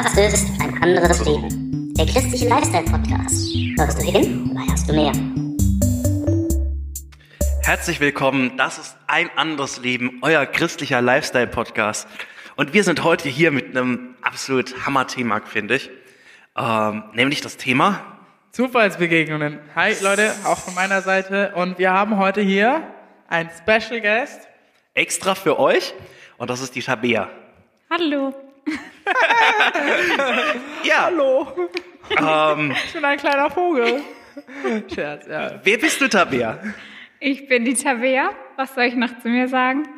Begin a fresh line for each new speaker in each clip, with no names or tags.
Das ist ein anderes Leben. Der christliche Lifestyle-Podcast. Hörst du hin oder hörst du mehr?
Herzlich willkommen, das ist ein anderes Leben, euer christlicher Lifestyle-Podcast. Und wir sind heute hier mit einem absolut Hammer-Thema, finde ich. Ähm, nämlich das Thema
Zufallsbegegnungen. Hi Leute, auch von meiner Seite. Und wir haben heute hier einen Special Guest.
extra für euch und das ist die Tabea.
Hallo.
Ja,
Hallo,
ähm,
ich bin ein kleiner Vogel. Scherz, ja.
wer bist du, Tabea?
Ich bin die Tabea. Was soll ich noch zu mir sagen?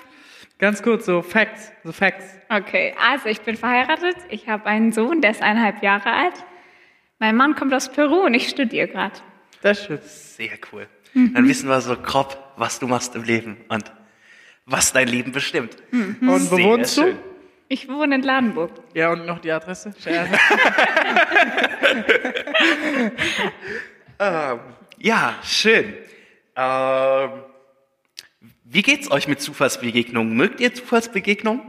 Ganz kurz, so Facts, so Facts.
Okay, also ich bin verheiratet. Ich habe einen Sohn, der ist eineinhalb Jahre alt. Mein Mann kommt aus Peru und ich studiere gerade.
Das stimmt.
Sehr cool. Dann wissen wir so grob, was du machst im Leben und was dein Leben bestimmt.
Und wo wohnst du?
schön.
Ich wohne in Ladenburg.
Ja, und noch die Adresse? Scherz.
Ja, schön. Ähm, wie geht's euch mit Zufallsbegegnungen? Mögt ihr Zufallsbegegnungen?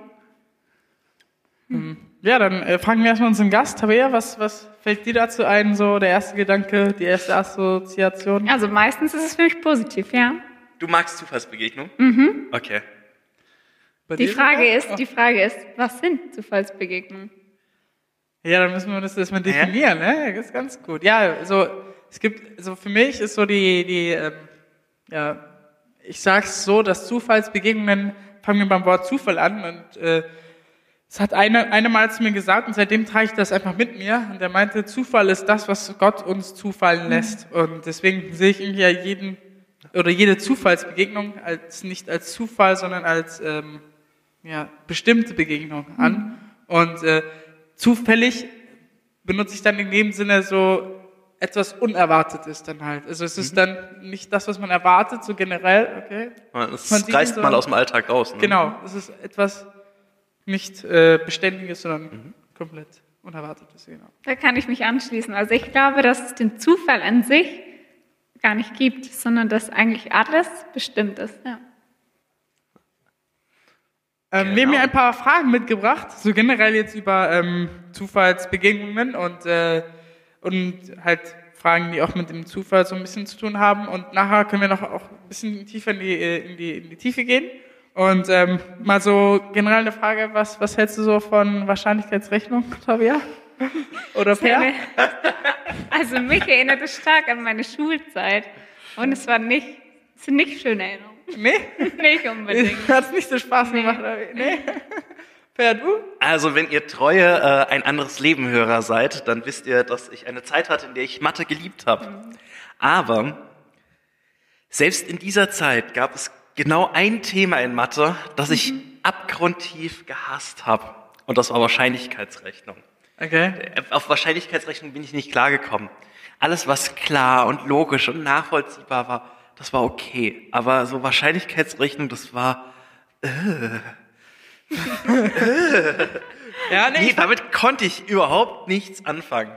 Ja, dann äh, fragen wir erstmal unseren Gast. Tabea, was, was fällt dir dazu ein, so der erste Gedanke, die erste Assoziation?
Also meistens ist es für mich positiv, ja.
Du magst Zufallsbegegnungen? Mhm. Okay.
Bei
Die Frage ist, die Frage ist, was sind Zufallsbegegnungen?
Ja, dann müssen wir das erstmal definieren, ne? Das ist ganz gut. Ja, also es gibt, also für mich ist so die, die, ähm, ja, ich sag's so, dass Zufallsbegegnungen fangen wir beim Wort Zufall an und äh, es hat eine, eine Mal zu mir gesagt und seitdem trage ich das einfach mit mir und er meinte, Zufall ist das, was Gott uns zufallen lässt und deswegen sehe ich irgendwie ja jeden oder jede Zufallsbegegnung als nicht als Zufall, sondern als ähm, ja, bestimmte Begegnung an. Und äh, zufällig benutze ich dann in dem Sinne so etwas Unerwartetes dann halt. Also es ist dann nicht das, was man erwartet, so generell, okay? Dir
reißt
so-
mal aus dem Alltag raus. Ne?
Genau, es ist etwas nicht äh, Beständiges, sondern komplett Unerwartetes, genau.
Da kann ich mich anschließen. Also ich glaube, dass es den Zufall an sich gar nicht gibt, sondern dass eigentlich alles bestimmt ist. Ja.
Ähm, Wir haben
Genau.
hier ein paar Fragen mitgebracht, so generell jetzt über ähm, Zufallsbegegnungen und, äh, und halt Fragen, die auch mit dem Zufall so ein bisschen zu tun haben. Und nachher können wir noch auch ein bisschen tiefer in die, äh, in die, in die Tiefe gehen. Und ähm, mal so generell eine Frage, was, was hältst du so von Wahrscheinlichkeitsrechnung, Tabea? Oder Per?
Also mich erinnert es stark an meine Schulzeit. Und es war nicht, es sind nicht schöne Erinnerungen.
Nee?
Nicht unbedingt.
Hat's nicht so Spaß gemacht? oder wie? Nee? Per, du?
Also, wenn ihr treue äh, ein anderes Leben-Hörer seid, dann wisst ihr, dass ich eine Zeit hatte, in der ich Mathe geliebt habe. Aber selbst in dieser Zeit gab es genau ein Thema in Mathe, das ich abgrundtief gehasst habe. Und das war Wahrscheinlichkeitsrechnung.
Okay.
Äh, Auf Wahrscheinlichkeitsrechnung bin ich nicht klargekommen. Alles, was klar und logisch und nachvollziehbar war, das war okay. Aber so Wahrscheinlichkeitsrechnung, das war
Ja, nee,
Nee, damit konnte ich überhaupt nichts anfangen.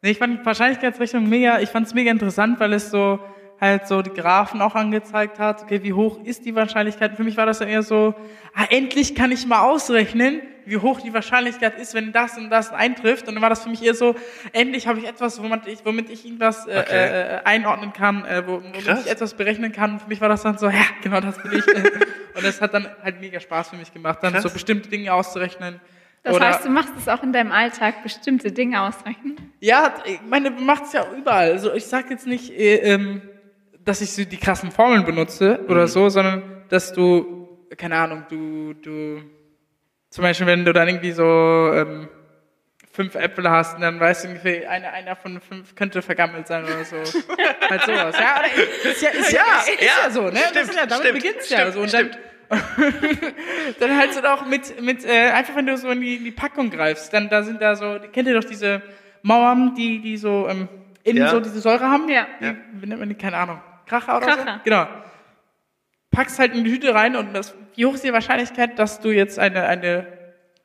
Nee, ich fand Wahrscheinlichkeitsrechnung mega, ich fand es mega interessant, weil es so halt so die Graphen auch angezeigt hat, okay, wie hoch ist die Wahrscheinlichkeit? Für mich war das dann eher so, ah, endlich kann ich mal ausrechnen, wie hoch die Wahrscheinlichkeit ist, wenn das und das eintrifft. Und dann war das für mich eher so, endlich habe ich etwas, womit ich, womit ich irgendwas äh,
Okay.
äh, einordnen kann, äh, wo- womit
Krass.
ich etwas berechnen kann. Für mich war das dann so, ja, genau das will ich. und das hat dann halt mega Spaß für mich gemacht, dann
Krass.
so bestimmte Dinge auszurechnen.
Das
Oder-
heißt, du machst es auch in deinem Alltag, bestimmte Dinge ausrechnen.
Ja, ich meine, man macht es ja überall. Also ich sag jetzt nicht, äh, ähm, dass ich so die krassen Formeln benutze oder so, sondern dass du, keine Ahnung, du, du, zum Beispiel, wenn du dann irgendwie so ähm, fünf Äpfel hast und dann weißt du ungefähr, einer, einer von fünf könnte vergammelt sein oder so. halt sowas. Ja, ist ja, ist ja, ist, ist ja, so, ne? das ist ja, damit
stimmt,
beginnt's ja.
stimmt,
So. Und dann, dann halt so auch mit, mit äh, einfach wenn du so in die, in die Packung greifst, dann da sind da so, kennt ihr doch diese Mauern, die, die so ähm, innen
Ja.
so diese Säure haben?
Ja.
Wie, wie nennt man die? Keine Ahnung. Kracher oder
Kracher.
so? Genau. Packst halt in die Tüte rein und das, wie hoch ist die Wahrscheinlichkeit, dass du jetzt eine, eine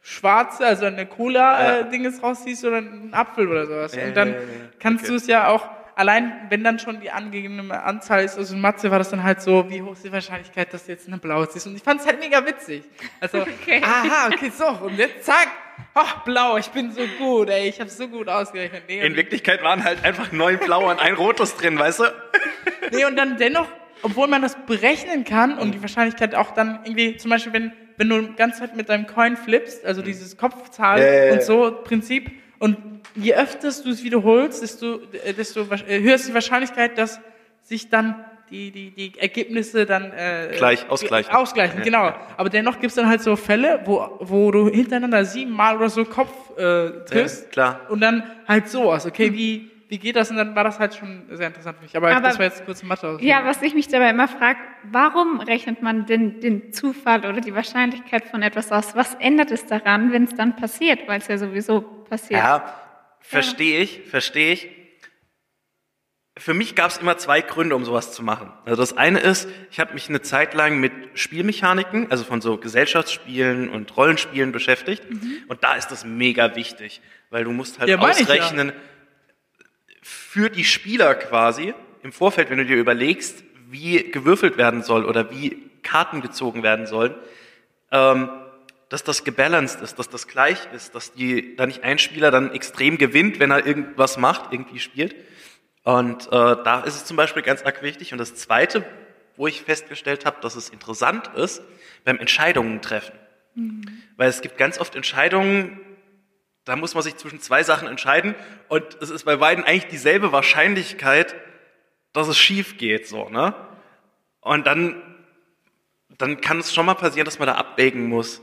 schwarze, also eine
Ja.
Cola-Dinges rausziehst oder einen Apfel oder sowas.
Ja,
und dann
ja, ja, ja.
kannst
Okay.
du es ja auch, allein wenn dann schon die angegebene Anzahl ist, also in Mathe war das dann halt so, wie hoch ist die Wahrscheinlichkeit, dass du jetzt eine blaue ziehst. Und ich fand es halt mega witzig. Also,
Okay.
aha, okay, so, und jetzt zack, ach, blau, ich bin so gut, ey, ich habe so gut ausgerechnet. Nee,
In Wirklichkeit waren halt einfach neun blaue und ein rotes drin, weißt du?
nee, und dann dennoch, obwohl man das berechnen kann und die Wahrscheinlichkeit auch dann irgendwie, zum Beispiel, wenn, wenn du die ganze Zeit mit deinem Coin flippst, also dieses Kopfzahl
ja.
und so Prinzip, und je öfter du es wiederholst, desto, äh, desto äh, höher ist die Wahrscheinlichkeit, dass sich dann die, die, die Ergebnisse dann äh,
Gleich, ausgleichen.
Ausgleichen,
Ja.
genau. Aber dennoch gibt es dann halt so Fälle, wo, wo du hintereinander siebenmal oder so Kopf äh, triffst.
Ja, klar.
Und dann halt sowas. Okay, wie, wie geht das? Und dann war das halt schon sehr interessant für mich. Aber,
Aber-
das war jetzt kurz Mathe.
Ja, was ich mich dabei immer frage, warum rechnet man denn den Zufall oder die Wahrscheinlichkeit von etwas aus? Was ändert es daran, wenn es dann passiert? Weil es ja sowieso passiert.
Ja, verstehe ich, verstehe ich. Für mich gab es immer zwei Gründe, um sowas zu machen. Also das eine ist, ich habe mich eine Zeit lang mit Spielmechaniken, also von so Gesellschaftsspielen und Rollenspielen beschäftigt. Und da ist das mega wichtig, weil du musst halt
Ja, ich ja.
ausrechnen, für die Spieler quasi, im Vorfeld, wenn du dir überlegst, wie gewürfelt werden soll oder wie Karten gezogen werden sollen, ähm, dass das gebalanced ist, dass das gleich ist, dass die, da nicht ein Spieler dann extrem gewinnt, wenn er irgendwas macht, irgendwie spielt. Und äh, da ist es zum Beispiel ganz arg wichtig. Und das Zweite, wo ich festgestellt habe, dass es interessant ist, beim Entscheidungen treffen. Weil es gibt ganz oft Entscheidungen, da muss man sich zwischen zwei Sachen entscheiden und es ist bei beiden eigentlich dieselbe Wahrscheinlichkeit, dass es schief geht, so, ne? Und dann, dann kann es schon mal passieren, dass man da abwägen muss.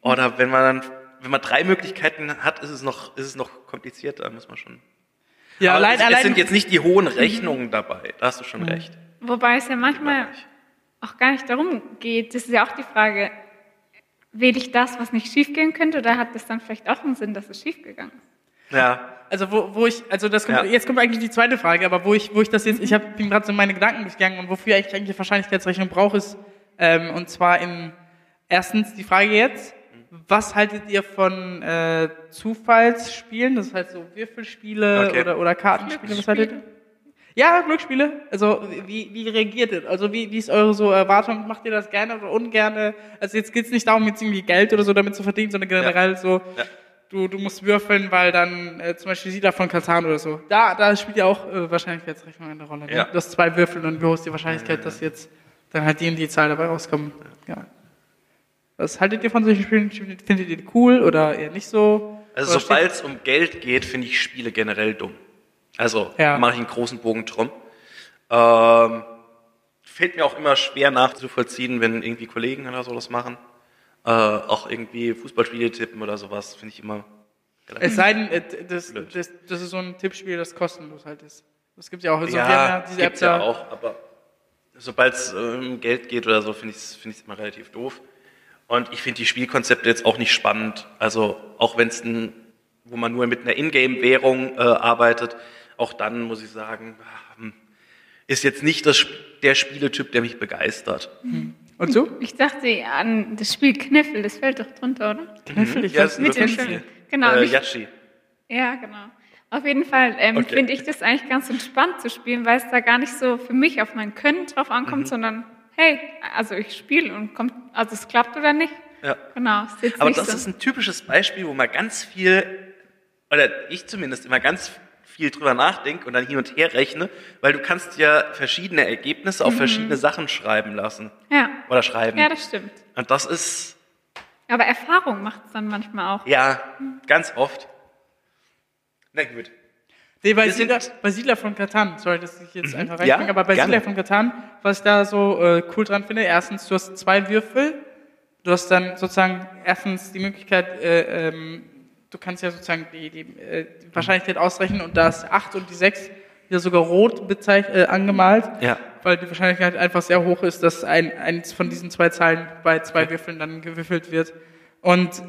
Oder wenn man dann, wenn man drei Möglichkeiten hat, ist es noch, ist es noch komplizierter, muss man schon.
Ja,
Aber
allein,
es,
allein,
es sind jetzt nicht die hohen Rechnungen dabei, da hast du schon recht.
Wobei es ja manchmal auch gar nicht darum geht. Das ist ja auch die Frage, wähle ich das, was nicht schiefgehen könnte, oder hat das dann vielleicht auch einen Sinn, dass es schiefgegangen ist?
Ja,
also wo, wo ich, also das kommt,
Ja.
jetzt kommt eigentlich die zweite Frage, aber wo ich, wo ich das jetzt, ich hab, bin gerade so meine Gedanken durchgegangen und wofür ich eigentlich Wahrscheinlichkeitsrechnung brauche, ist, ähm, und zwar in, erstens die Frage jetzt, was haltet ihr von äh, Zufallsspielen, das heißt so Würfelspiele
Okay.
oder, oder Kartenspiele, was haltet ihr? Ja, Glücksspiele. Also wie, wie reagiert ihr? Also wie, wie ist eure so Erwartung? Macht ihr das gerne oder ungerne? Also jetzt geht's nicht darum, jetzt irgendwie Geld oder so damit zu verdienen, sondern generell so,
Ja.
du, du musst würfeln, weil dann äh, zum Beispiel Siedler von Katan oder so. Da, da spielt ja auch äh, Wahrscheinlichkeitsrechnung eine Rolle. Ne?
Ja.
Du hast zwei Würfel und wie hoch ist die Wahrscheinlichkeit, dass jetzt dann halt die und die Zahl dabei rauskommen. Ja. Was haltet ihr von solchen Spielen? Findet ihr die cool oder eher nicht so?
also sobald es um Geld geht, finde ich Spiele generell dumm. Also
Ja.
mache ich einen großen Bogen drum. Ähm, fällt mir auch immer schwer nachzuvollziehen, wenn irgendwie Kollegen oder so das machen. Äh, auch irgendwie Fußballspiele tippen oder sowas, finde ich immer
Es sei denn, äh, das, das, das ist so ein Tippspiel, das kostenlos halt ist. Das gibt's ja auch. Also wir
ja,
diese App
gibt's ja auch, aber sobald es um Geld geht oder so, finde ich es find ich's immer relativ doof. Und ich finde die Spielkonzepte jetzt auch nicht spannend. Also auch wenn es ein, wo man nur mit einer Ingame-Währung äh, arbeitet, auch dann muss ich sagen, hm, ist jetzt nicht das, der Spieletyp, der mich begeistert.
Und du?
Ich dachte an das Spiel Kniffel, das fällt doch drunter, oder?
Kniffel, ich
Ja,
weiß nicht.
Genau,
Äh, Yachi.
Ja, genau. Auf jeden Fall ähm,
Okay.
finde ich das eigentlich ganz entspannt zu spielen, weil es da gar nicht so für mich auf mein Können drauf
Mhm.
ankommt, sondern hey, also ich spiele und kommt, also es klappt oder nicht.
Ja.
Genau,
Aber das
so.
ist ein typisches Beispiel, wo man ganz viel, oder ich zumindest immer ganz viel drüber nachdenke und dann hin und her rechne, weil du kannst ja verschiedene Ergebnisse auf verschiedene Sachen schreiben lassen.
ja.
Oder schreiben.
ja, das stimmt.
und das ist,
Aber Erfahrung macht es dann manchmal auch.
ja, ganz oft. Na gut.
Nee, bei Siedler, bei Siedler von Katan, sorry, dass ich jetzt einfach
Ja,
reinbringe, aber bei
gerne.
Siedler von Katan, was ich da so äh, cool dran finde, erstens, du hast zwei Würfel, du hast dann sozusagen erstens die Möglichkeit, äh, ähm, du kannst ja sozusagen die, die, äh, die Wahrscheinlichkeit ausrechnen und da ist 8 und die 6 wieder sogar rot bezeich- äh, angemalt,
Ja.
weil die Wahrscheinlichkeit einfach sehr hoch ist, dass ein, eins von diesen zwei Zahlen bei zwei Würfeln dann gewürfelt wird. Und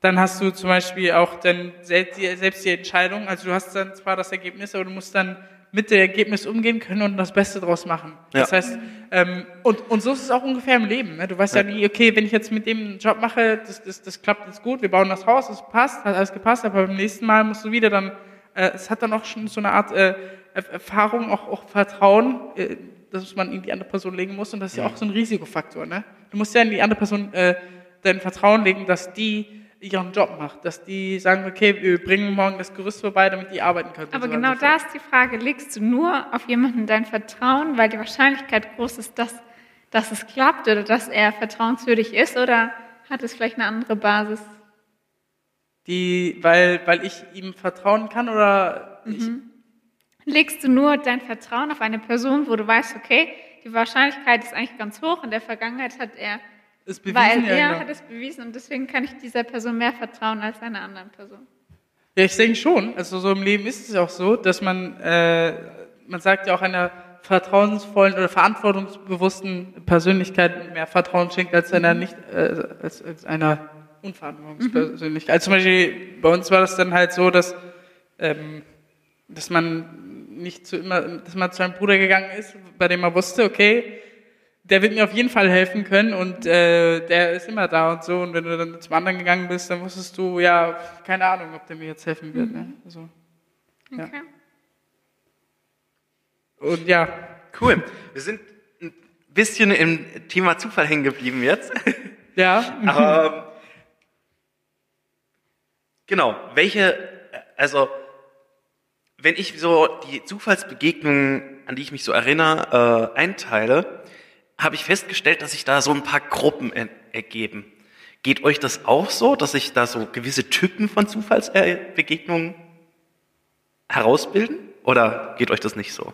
dann hast du zum Beispiel auch dann selbst die, selbst die Entscheidung, also du hast dann zwar das Ergebnis, aber du musst dann mit dem Ergebnis umgehen können und das Beste draus machen.
Ja.
Das heißt, ähm, und, und so ist es auch ungefähr im Leben. Ne? Du weißt ja. nie, okay, wenn ich jetzt mit dem einen Job mache, das, das, das klappt jetzt gut, wir bauen das Haus, es passt, hat alles gepasst, aber beim nächsten Mal musst du wieder dann, äh, es hat dann auch schon so eine Art äh, Erf- Erfahrung, auch, auch Vertrauen, äh, dass man in die andere Person legen muss und das ist ja auch so ein Risikofaktor. Ne? Du musst ja in die andere Person äh, dein Vertrauen legen, dass die ihren Job macht, dass die sagen, okay, wir bringen morgen das Gerüst vorbei, damit die arbeiten können.
Aber
so
genau
so
da ist die Frage, legst du nur auf jemanden dein Vertrauen, weil die Wahrscheinlichkeit groß ist, dass, dass es klappt oder dass er vertrauenswürdig ist oder hat es vielleicht eine andere Basis?
Die, weil, weil ich ihm vertrauen kann oder ich,
Legst du nur dein Vertrauen auf eine Person, wo du weißt, okay, die Wahrscheinlichkeit ist eigentlich ganz hoch. In der Vergangenheit hat er,
ist bewiesen,
weil
ja,
er
genau.
hat es bewiesen und deswegen kann ich dieser Person mehr vertrauen als einer anderen Person.
Ja, ich denke schon. Also so im Leben ist es auch so, dass man, äh, man sagt ja auch einer vertrauensvollen oder verantwortungsbewussten Persönlichkeit mehr Vertrauen schenkt als einer nicht, äh, als, als einer Unverantwortungspersönlichkeit. Also zum Beispiel bei uns war das dann halt so, dass, ähm, dass man nicht zu immer, dass man zu einem Bruder gegangen ist, bei dem man wusste, okay, der wird mir auf jeden Fall helfen können und äh, der ist immer da und so. Und wenn du dann zum anderen gegangen bist, dann wusstest du, ja, keine Ahnung, ob der mir jetzt helfen wird. Ne? Also, Ja.
Okay.
und ja,
Cool. Wir sind ein bisschen im Thema Zufall hängen geblieben jetzt.
ja,
Aber ähm, genau, welche, also wenn ich so die Zufallsbegegnungen, an die ich mich so erinnere, äh, einteile, habe ich festgestellt, dass sich da so ein paar Gruppen er ergeben. Geht euch das auch so, dass sich da so gewisse Typen von Zufallsbegegnungen herausbilden? Oder geht euch das nicht so?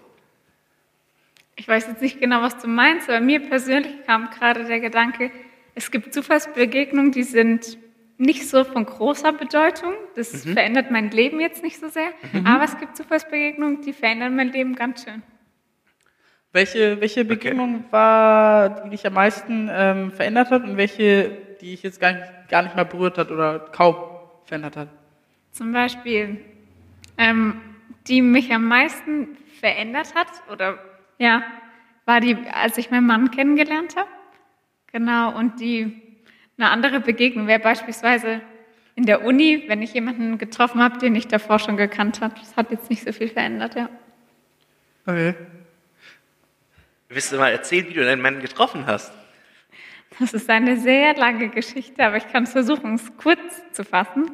Ich weiß jetzt nicht genau, was du meinst, aber mir persönlich kam gerade der Gedanke, es gibt Zufallsbegegnungen, die sind nicht so von großer Bedeutung. Das
Mhm.
verändert mein Leben jetzt nicht so sehr. Aber es gibt Zufallsbegegnungen, die verändern mein Leben ganz schön.
Welche, welche Begegnung war, die dich am meisten ähm, verändert hat und welche, die ich jetzt gar nicht, gar nicht mal berührt hat oder kaum verändert hat?
Zum Beispiel, ähm, die mich am meisten verändert hat, oder ja, war die, als ich meinen Mann kennengelernt habe. Genau, und die eine andere Begegnung wäre beispielsweise in der Uni, wenn ich jemanden getroffen habe, den ich davor schon gekannt habe. Das hat jetzt nicht so viel verändert, ja.
Okay.
Willst du mal erzählen, wie du deinen Mann getroffen hast?
Das ist eine sehr lange Geschichte, aber ich kann es versuchen, es kurz zu fassen.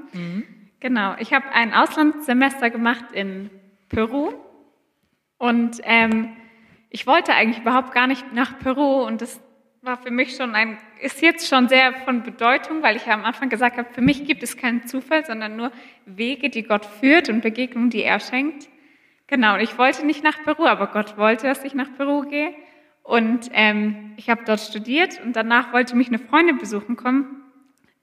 Genau, ich habe ein Auslandssemester gemacht in Peru und ähm, ich wollte eigentlich überhaupt gar nicht nach Peru und das war für mich schon ein, ist jetzt schon sehr von Bedeutung, weil ich ja am Anfang gesagt habe, für mich gibt es keinen Zufall, sondern nur Wege, die Gott führt und Begegnungen, die er schenkt. Genau, und ich wollte nicht nach Peru, aber Gott wollte, dass ich nach Peru gehe. Und ähm, ich habe dort studiert und danach wollte mich eine Freundin besuchen kommen.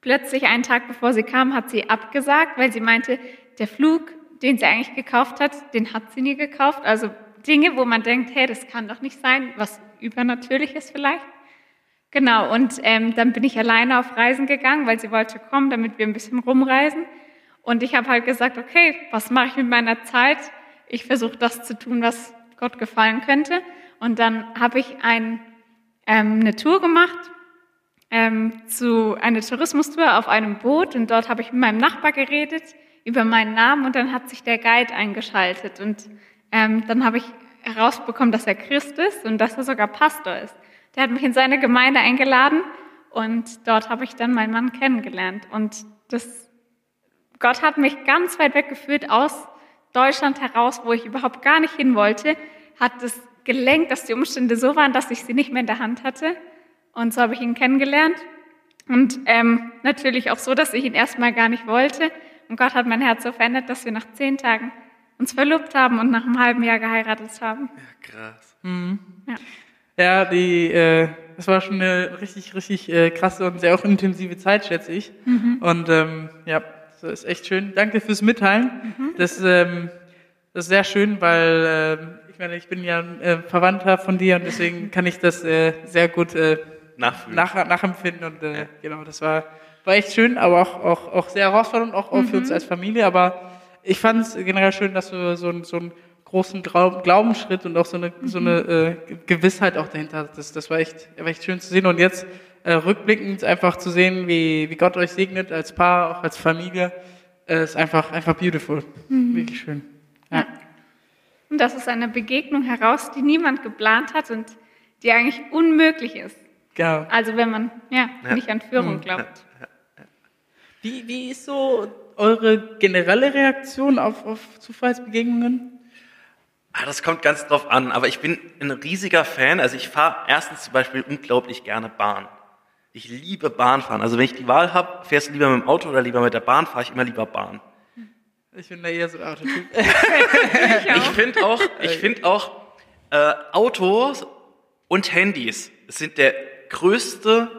Plötzlich einen Tag bevor sie kam, hat sie abgesagt, weil sie meinte, der Flug, den sie eigentlich gekauft hat, den hat sie nie gekauft. Also Dinge, wo man denkt, hey, das kann doch nicht sein, was übernatürliches vielleicht. Genau, und ähm, dann bin ich alleine auf Reisen gegangen, weil sie wollte kommen, damit wir ein bisschen rumreisen. Und ich habe halt gesagt, okay, was mache ich mit meiner Zeit? Ich versuche das zu tun, was Gott gefallen könnte. Und dann habe ich ein, ähm, eine Tour gemacht, ähm, zu eine Tourismustour auf einem Boot. Und dort habe ich mit meinem Nachbar geredet über meinen Namen und dann hat sich der Guide eingeschaltet. Und ähm, dann habe ich herausbekommen, dass er Christ ist und dass er sogar Pastor ist. Der hat mich in seine Gemeinde eingeladen und dort habe ich dann meinen Mann kennengelernt. Und das, Gott hat mich ganz weit weggeführt aus Deutschland heraus, wo ich überhaupt gar nicht hin wollte, hat es gelenkt, dass die Umstände so waren, dass ich sie nicht mehr in der Hand hatte. Und so habe ich ihn kennengelernt. Und ähm, natürlich auch so, dass ich ihn erstmal gar nicht wollte. Und Gott hat mein Herz so verändert, dass wir nach zehn Tagen uns verlobt haben und nach einem halben Jahr geheiratet haben.
Krass.
Ja, die, äh, das war schon eine richtig, richtig äh, krasse und sehr auch intensive Zeit, schätze ich. Und ähm, ja, das ist echt schön. Danke fürs Mitteilen. Das, ähm, das ist sehr schön, weil ähm, ich meine, ich bin ja ein äh, Verwandter von dir und deswegen kann ich das äh, sehr gut äh,
Nachfühlen.
nach, nachempfinden. Und äh, genau, das war, war echt schön, aber auch, auch, auch sehr herausfordernd, auch, auch für uns als Familie. Aber ich fand es generell schön, dass du so, so einen großen Glaubensschritt und auch so eine, so eine äh, Ge- Gewissheit auch dahinter hattest. Das, war, echt, war echt schön zu sehen. Und jetzt äh, rückblickend einfach zu sehen, wie, wie Gott euch segnet als Paar, auch als Familie, äh, ist einfach, einfach beautiful. Wirklich schön. Ja.
Und das ist eine Begegnung heraus, die niemand geplant hat und die eigentlich unmöglich ist.
Genau.
Also wenn man ja,
Ja.
nicht an Führung glaubt.
Wie, wie ist so eure generelle Reaktion auf, auf Zufallsbegegnungen?
Ah, das kommt ganz drauf an, aber ich bin ein riesiger Fan. Also ich fahre erstens zum Beispiel unglaublich gerne Bahn. Ich liebe Bahnfahren. Also wenn ich die Wahl habe, fährst du lieber mit dem Auto oder lieber mit der Bahn, fahre ich immer lieber Bahn.
Ich bin da eher so ein Autotyp.
ich finde auch, ich finde auch äh, Autos und Handys sind der größte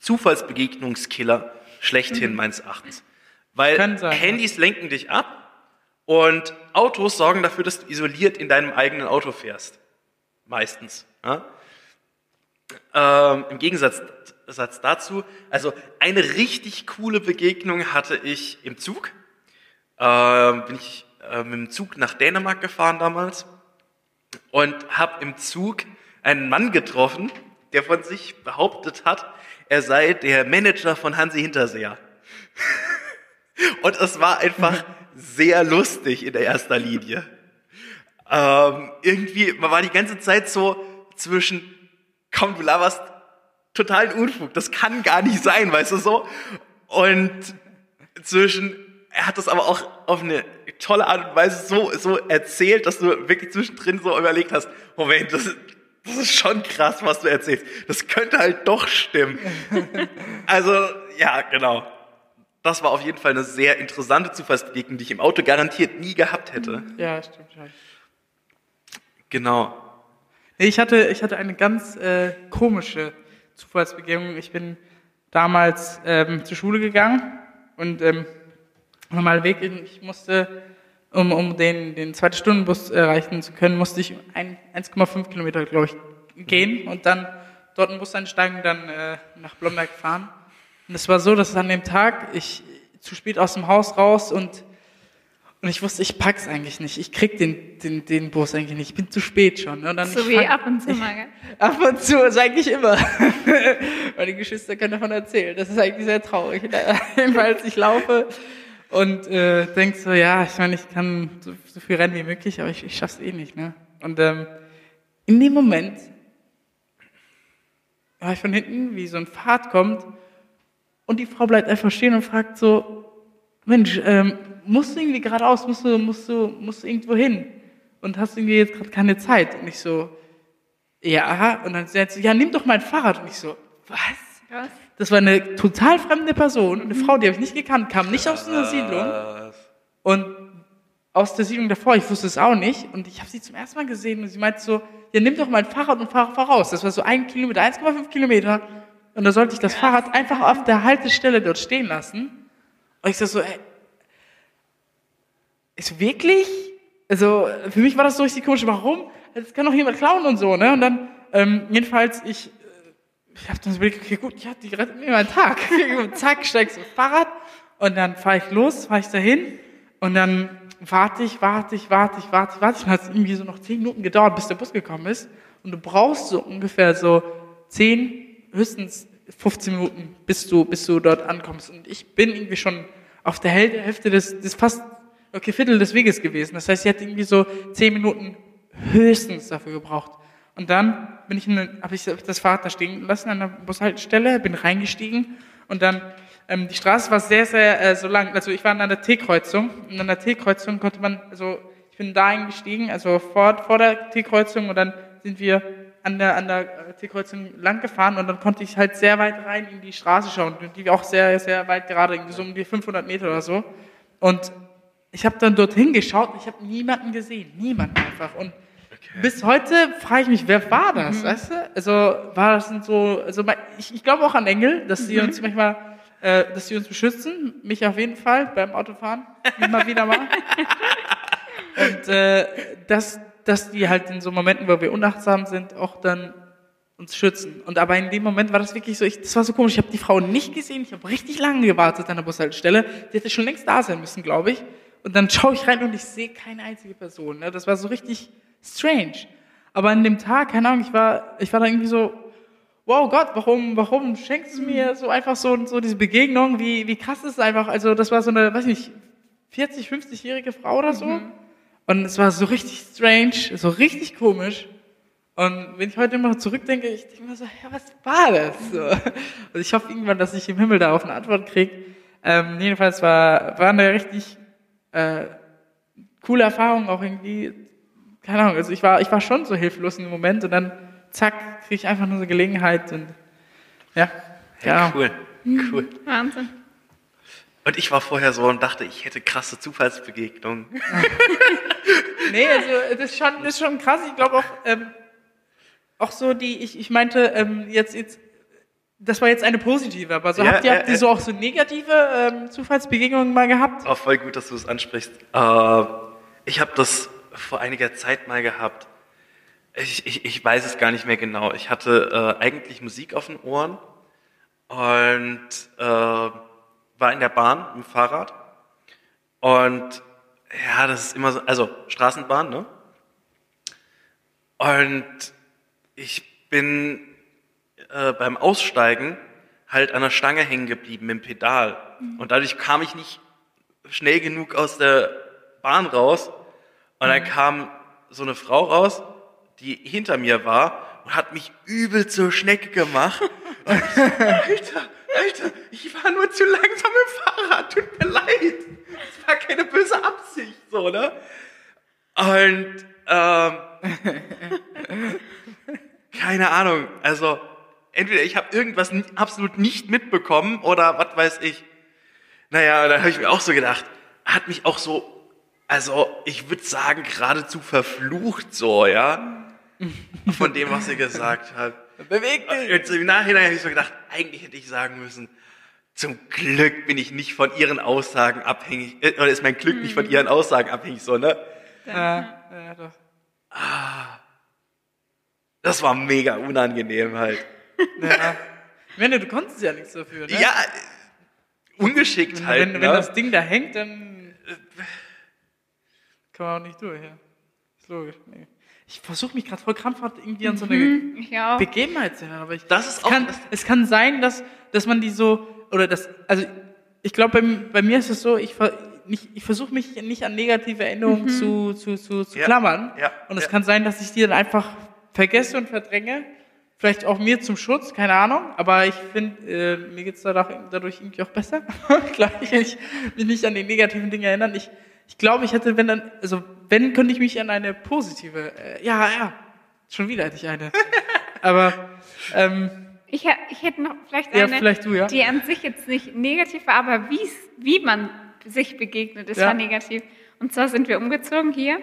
Zufallsbegegnungskiller schlechthin mhm. meines Erachtens. Weil sein, Handys ja. lenken dich ab und Autos sorgen dafür, dass du isoliert in deinem eigenen Auto fährst. Meistens. Ja? Ähm, Im Gegensatz Satz dazu, also eine richtig coole Begegnung hatte ich im Zug. Ähm, bin ich äh, mit dem Zug nach Dänemark gefahren damals und habe im Zug einen Mann getroffen, der von sich behauptet hat, er sei der Manager von Hansi Hinterseher. und es war einfach sehr lustig in der erster Linie. Ähm, irgendwie, man war die ganze Zeit so zwischen, komm, du laberst totalen Unfug, das kann gar nicht sein, weißt du so? Und zwischen, er hat das aber auch auf eine tolle Art und Weise so, so erzählt, dass du wirklich zwischendrin so überlegt hast, Moment, das, das ist schon krass, was du erzählst. Das könnte halt doch stimmen. also, ja, genau das war auf jeden Fall eine sehr interessante Zufallsbegegnung, die ich im Auto garantiert nie gehabt hätte.
Ja, stimmt. Ja.
Genau.
Ich hatte, ich hatte eine ganz äh, komische Zufallsbegegnung. Ich bin damals ähm, zur Schule gegangen und ähm, normal Weg, ich musste, um, um den, den zweiten Stundenbus erreichen zu können, musste ich 1,5 Kilometer, glaube ich, gehen und dann dort einen Bus einsteigen, dann äh, nach Blomberg fahren. Und es war so, dass an dem Tag ich zu spät aus dem Haus raus und und ich wusste, ich pack's eigentlich nicht. Ich krieg den, den, den Bus eigentlich nicht. Ich bin zu spät schon.
Ne?
Und dann
so wie fang, ab und zu mal, gell?
Ab und zu, ist eigentlich immer. Meine Geschwister können davon erzählen. Das ist eigentlich sehr traurig. Jedenfalls, ich laufe und äh, denk so, ja, ich meine, ich kann so, so viel rennen wie möglich, aber ich, ich schaff's eh nicht. Ne? Und ähm, in dem Moment war ich von hinten, wie so ein Pfad kommt und die Frau bleibt einfach stehen und fragt so, Mensch, ähm, musst du irgendwie geradeaus, musst du, musst du, musst du irgendwo hin? Und hast irgendwie jetzt gerade keine Zeit? Und ich so, ja, und dann sagt sie, ja, nimm doch mein Fahrrad. Und ich so, was? was? Das war eine total fremde Person, eine Frau, die habe ich nicht gekannt, kam nicht aus dieser Siedlung. Und aus der Siedlung davor, ich wusste es auch nicht. Und ich habe sie zum ersten Mal gesehen und sie meinte so, ja, nimm doch mein Fahrrad und fahr voraus. Das war so ein Kilometer, 1,5 Kilometer. Und da sollte ich das Fahrrad einfach auf der Haltestelle dort stehen lassen. Und ich so, ey, ist wirklich? Also, für mich war das so richtig komisch. Warum? Das kann doch jemand klauen und so, ne? Und dann, ähm, jedenfalls, ich, ich hab dann so überlegt, okay, gut, hab die rettet mir meinen Tag. Zack, steigst aufs Fahrrad. Und dann fahre ich los, fahre ich dahin. Und dann warte ich, warte ich, warte ich, warte ich, warte ich. Und hat es irgendwie so noch zehn Minuten gedauert, bis der Bus gekommen ist. Und du brauchst so ungefähr so zehn höchstens 15 Minuten, bis du, bis du dort ankommst. Und ich bin irgendwie schon auf der Hälfte des, des fast, okay, Viertel des Weges gewesen. Das heißt, ich hätte irgendwie so 10 Minuten höchstens dafür gebraucht. Und dann bin ich, habe ich das Fahrrad da stehen lassen an der Bushaltestelle, bin reingestiegen und dann ähm, die Straße war sehr, sehr äh, so lang. Also ich war an der T-Kreuzung und an der T-Kreuzung konnte man, also ich bin da eingestiegen, also vor, vor der T-Kreuzung und dann sind wir an der, an der T-Kreuzung lang gefahren und dann konnte ich halt sehr weit rein in die Straße schauen, die auch sehr, sehr weit gerade, so um die 500 Meter oder so. Und ich habe dann dorthin geschaut, ich habe niemanden gesehen, niemanden einfach. Und okay. bis heute frage ich mich, wer war das, mhm. weißt du? Also war das so, also ich, ich glaube auch an Engel, dass sie mhm. uns manchmal, äh, dass sie uns beschützen, mich auf jeden Fall beim Autofahren, immer wieder mal. Und äh, das, dass die halt in so Momenten, wo wir unachtsam sind, auch dann uns schützen. Und aber in dem Moment war das wirklich so, ich, das war so komisch, ich habe die Frau nicht gesehen, ich habe richtig lange gewartet an der Bushaltestelle, die hätte schon längst da sein müssen, glaube ich. Und dann schaue ich rein und ich sehe keine einzige Person. Ne? Das war so richtig strange. Aber an dem Tag, keine Ahnung, ich war, ich war da irgendwie so, wow Gott, warum, warum schenkst du mir so einfach so, so diese Begegnung? Wie, wie krass ist es einfach? Also das war so eine, weiß nicht, 40, 50-jährige Frau oder so. Mhm. Und es war so richtig strange, so richtig komisch. Und wenn ich heute immer zurückdenke, ich denke mir so, ja, was war das? So. Und ich hoffe irgendwann, dass ich im Himmel darauf eine Antwort kriege. Ähm, jedenfalls war, war eine richtig äh, coole Erfahrung auch irgendwie. Keine Ahnung, also ich war, ich war schon so hilflos im Moment und dann zack, kriege ich einfach nur so Gelegenheit und ja.
Ja,
ja.
cool. Cool.
Wahnsinn.
Und ich war vorher so und dachte, ich hätte krasse Zufallsbegegnungen.
Nee, also das ist schon, das ist schon krass. Ich glaube auch, ähm, auch so die, ich, ich meinte ähm, jetzt, jetzt, das war jetzt eine positive, aber so
Ja,
habt ihr,
ja,
habt ihr
ja.
so auch so negative ähm, Zufallsbegegnungen mal gehabt?
Oh, voll gut, dass du es ansprichst. Äh, ich habe das vor einiger Zeit mal gehabt. Ich, ich, ich weiß es gar nicht mehr genau. Ich hatte äh, eigentlich Musik auf den Ohren und äh, war in der Bahn im Fahrrad. Und ja, das ist immer so, also Straßenbahn, ne? Und ich bin äh, beim Aussteigen halt an der Stange hängen geblieben im Pedal. Und dadurch kam ich nicht schnell genug aus der Bahn raus. Und dann kam so eine Frau raus, die hinter mir war und hat mich übel zur Schnecke gemacht. Und ich Alter, Alter, ich war nur zu langsam im Fahrrad, tut mir leid. Das war keine böse Absicht, so, ne? Und, ähm, keine Ahnung, also, entweder ich habe irgendwas absolut nicht mitbekommen oder was weiß ich. Naja, da habe ich mir auch so gedacht, hat mich auch so, also ich würde sagen, geradezu verflucht so, ja, von dem, was sie gesagt hat.
Bewegt dich!
Jetzt im Nachhinein habe ich so gedacht, eigentlich hätte ich sagen müssen, zum Glück bin ich nicht von ihren Aussagen abhängig, äh, oder ist mein Glück nicht von ihren Aussagen abhängig, so, ne?
Ja, ja, doch.
Das war mega unangenehm halt.
Ja. Ich meine, du konntest ja nichts dafür, ne?
Ja, ungeschickt
wenn,
halt,
wenn,
ne?
wenn das Ding da hängt, dann kann man auch nicht durch, ja. Ist logisch. Nee. Ich versuche mich gerade voll krampfhaft irgendwie an so eine
auch.
Begebenheit zu erinnern, aber ich,
Das ist
es
auch-
kann,
das-
es kann sein, dass, dass man die so, oder das, also ich glaube, bei, bei mir ist es so, ich, nicht, ich versuche mich nicht an negative Erinnerungen zu, zu, zu, zu
Ja,
klammern.
ja,
und es
ja.
kann sein, dass ich die dann einfach vergesse und verdränge. Vielleicht auch mir zum Schutz, keine Ahnung. Aber ich finde, äh, mir geht's dadurch, dadurch irgendwie auch besser. Klar, ich mich nicht an die negativen Dinge erinnern. Ich, ich glaube, ich hätte, wenn dann, also wenn, könnte ich mich an eine positive, äh, ja, ja, schon wieder hätte ich eine. Aber ähm,
Ich, ich hätte noch vielleicht
Ja,
eine,
vielleicht du, ja.
die an sich jetzt nicht negativ war, aber wie's, wie man sich begegnet, ist
Ja.
war negativ. Und zwar sind wir umgezogen hier,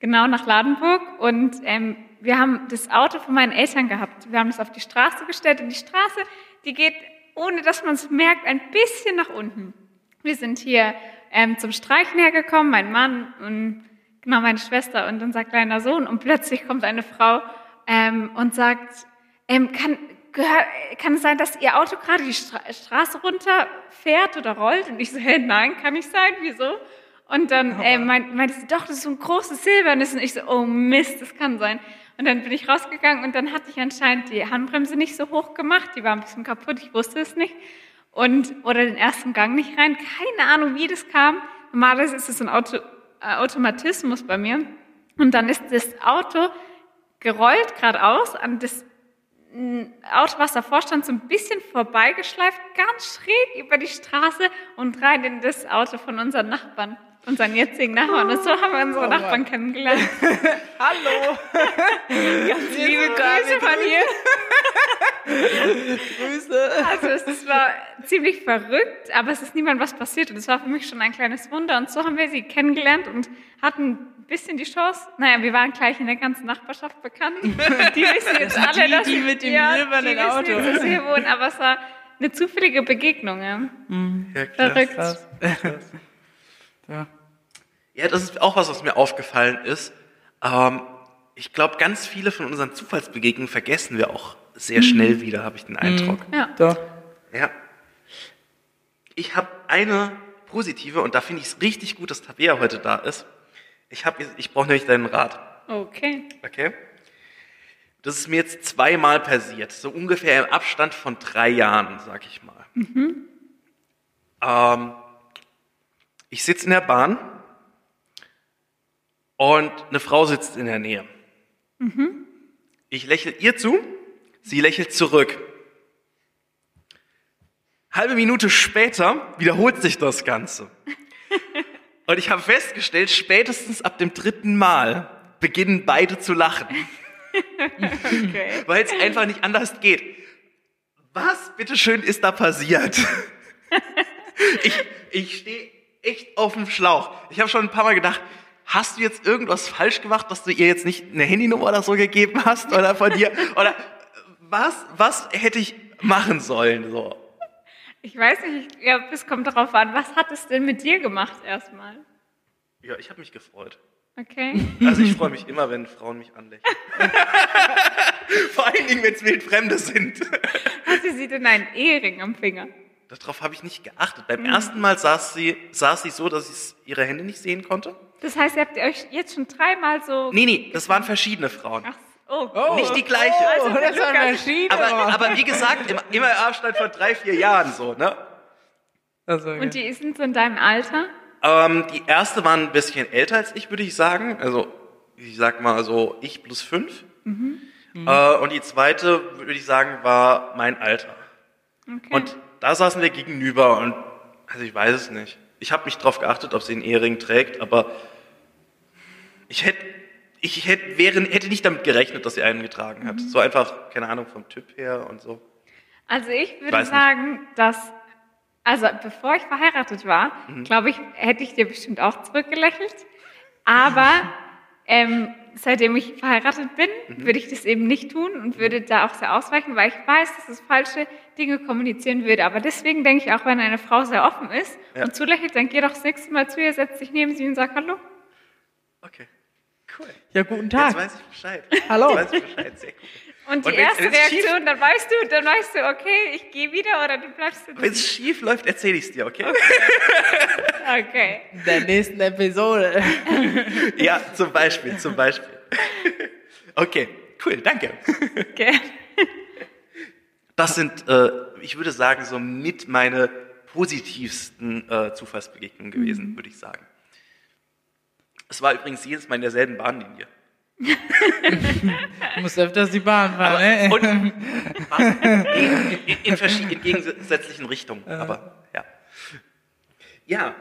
genau nach Ladenburg und ähm, wir haben das Auto von meinen Eltern gehabt. Wir haben es auf die Straße gestellt und die Straße, die geht, ohne dass man es merkt, ein bisschen nach unten. Wir sind hier ähm, zum Streichen hergekommen, mein Mann und genau meine Schwester und unser kleiner Sohn und plötzlich kommt eine Frau ähm, und sagt, ähm, kann, gehör, kann es sein, dass Ihr Auto gerade die Stra Straße runterfährt oder rollt? Und ich so, hey, nein, kann nicht sein, wieso? Und dann äh, meint, meinte sie, doch, das ist so ein großes Silbernes. Und ich so, oh Mist, das kann sein. Und dann bin ich rausgegangen und dann hatte ich anscheinend die Handbremse nicht so hoch gemacht. Die war ein bisschen kaputt, ich wusste es nicht. Und, oder den ersten Gang nicht rein. Keine Ahnung, wie das kam. Normalerweise ist es ein Auto, äh, Automatismus bei mir. Und dann ist das Auto gerollt geradeaus an das ein Auto, was davor stand, so ein bisschen vorbeigeschleift, ganz schräg über die Straße und rein in das Auto von unseren Nachbarn, unseren jetzigen Nachbarn. Und so haben wir unsere Nachbarn kennengelernt.
hallo,
Ganz liebe Grüße von hier.
Grüße.
Also es war ziemlich verrückt, aber es ist niemand was passiert. Und es war für mich schon ein kleines Wunder. Und so haben wir sie kennengelernt und hatten ein bisschen die Chance. Naja, wir waren gleich in der ganzen Nachbarschaft bekannt. Die wissen jetzt
sind
alle,
die,
dass
die mit dem
ja,
silbernen Auto.
Jetzt, dass wir hier wohnen, aber es war eine zufällige Begegnung. Ja.
Ja, krass.
Verrückt.
Krass. Ja.
Ja, das ist auch was, was mir aufgefallen ist. Ähm, ich glaube, ganz viele von unseren Zufallsbegegnungen vergessen wir auch sehr schnell wieder, habe ich den Eindruck.
Ja.
Doch.
Ja. Ich habe eine positive und da finde ich es richtig gut, dass Tabea heute da ist. Ich, hab ich brauche nämlich deinen Rat.
Okay.
Okay? Das ist mir jetzt zweimal passiert, so ungefähr im Abstand von drei Jahren, sag ich mal. Ähm, ich sitze in der Bahn und eine Frau sitzt in der Nähe. Ich lächle ihr zu, sie lächelt zurück. Halbe Minute später wiederholt sich das Ganze. Und ich habe festgestellt, spätestens ab dem dritten Mal beginnen beide zu lachen.
Okay.
Weil es einfach nicht anders geht. Was, bitteschön, ist da passiert? ich ich stehe echt auf dem Schlauch. Ich habe schon ein paar Mal gedacht, hast du jetzt irgendwas falsch gemacht, dass du ihr jetzt nicht eine Handynummer oder so gegeben hast oder von dir oder was was hätte ich machen sollen so?
Ich weiß nicht, ich glaube, es kommt darauf an, was hat es denn mit dir gemacht erstmal?
Ja, ich habe mich gefreut.
Okay.
Also ich freue mich immer, wenn Frauen mich anlächeln. Vor allen Dingen, wenn es wildfremde sind.
Hatte sie denn einen Ehering am Finger?
Darauf habe ich nicht geachtet. Beim ersten Mal saß sie, saß sie so, dass ich ihre Hände nicht sehen konnte.
Das heißt, ihr habt euch jetzt schon dreimal so.
Nee, nee, das waren verschiedene Frauen.
Ach, oh.
Nicht die gleiche.
Oh,
Also der
das war
Lukas-
eine Maschine.
Aber, aber wie gesagt, immer, immer im Abstand von drei, vier Jahren so, ne?
Also,
Und die sind so in deinem Alter?
Ähm, die erste war ein bisschen älter als ich, würde ich sagen. Also, ich sag mal so, ich plus fünf. Äh, und die zweite, würde ich sagen, war mein Alter.
Okay.
Und da saßen wir gegenüber und, also ich weiß es nicht. Ich habe nicht drauf geachtet, ob sie einen Ehering trägt, aber ich hätte, ich hätte, wäre, hätte nicht damit gerechnet, dass sie einen getragen hat. So einfach, keine Ahnung, vom Typ her und so.
Also ich würde
Weiß nicht.
sagen, dass, also bevor ich verheiratet war,
Mhm.
glaube ich, hätte ich dir bestimmt auch zurückgelächelt. Aber ähm, seitdem ich verheiratet bin,
Mhm.
würde ich das eben nicht tun und würde da auch sehr ausweichen, weil ich weiß, dass es falsche Dinge kommunizieren würde. Aber deswegen denke ich auch, wenn eine Frau sehr offen ist
Ja.
und zulächelt, dann geh doch das nächste Mal zu ihr, setz dich neben sie und sag Hallo.
Okay. Cool.
ja, guten
Jetzt
Tag.
weiß ich Bescheid.
Hallo.
Jetzt weiß ich Bescheid. Sehr cool.
Und die
Und
erste
wenn's schief-
Reaktion, dann weißt du, dann weißt du, okay, ich gehe wieder oder du bleibst.
Wenn es schief läuft, erzähle ich es dir, okay?
Okay.
In der nächsten Episode.
ja, zum Beispiel, zum Beispiel. Okay, cool, danke.
okay.
Das sind, äh, ich würde sagen, so mit meine positivsten äh, Zufallsbegegnungen gewesen, würde ich sagen. Es war übrigens jedes Mal in derselben Bahnlinie.
Du musst öfters die Bahn fahren, ne?
und? In, in, in, verschied- in gegensätzlichen Richtungen, aber ja. Ja,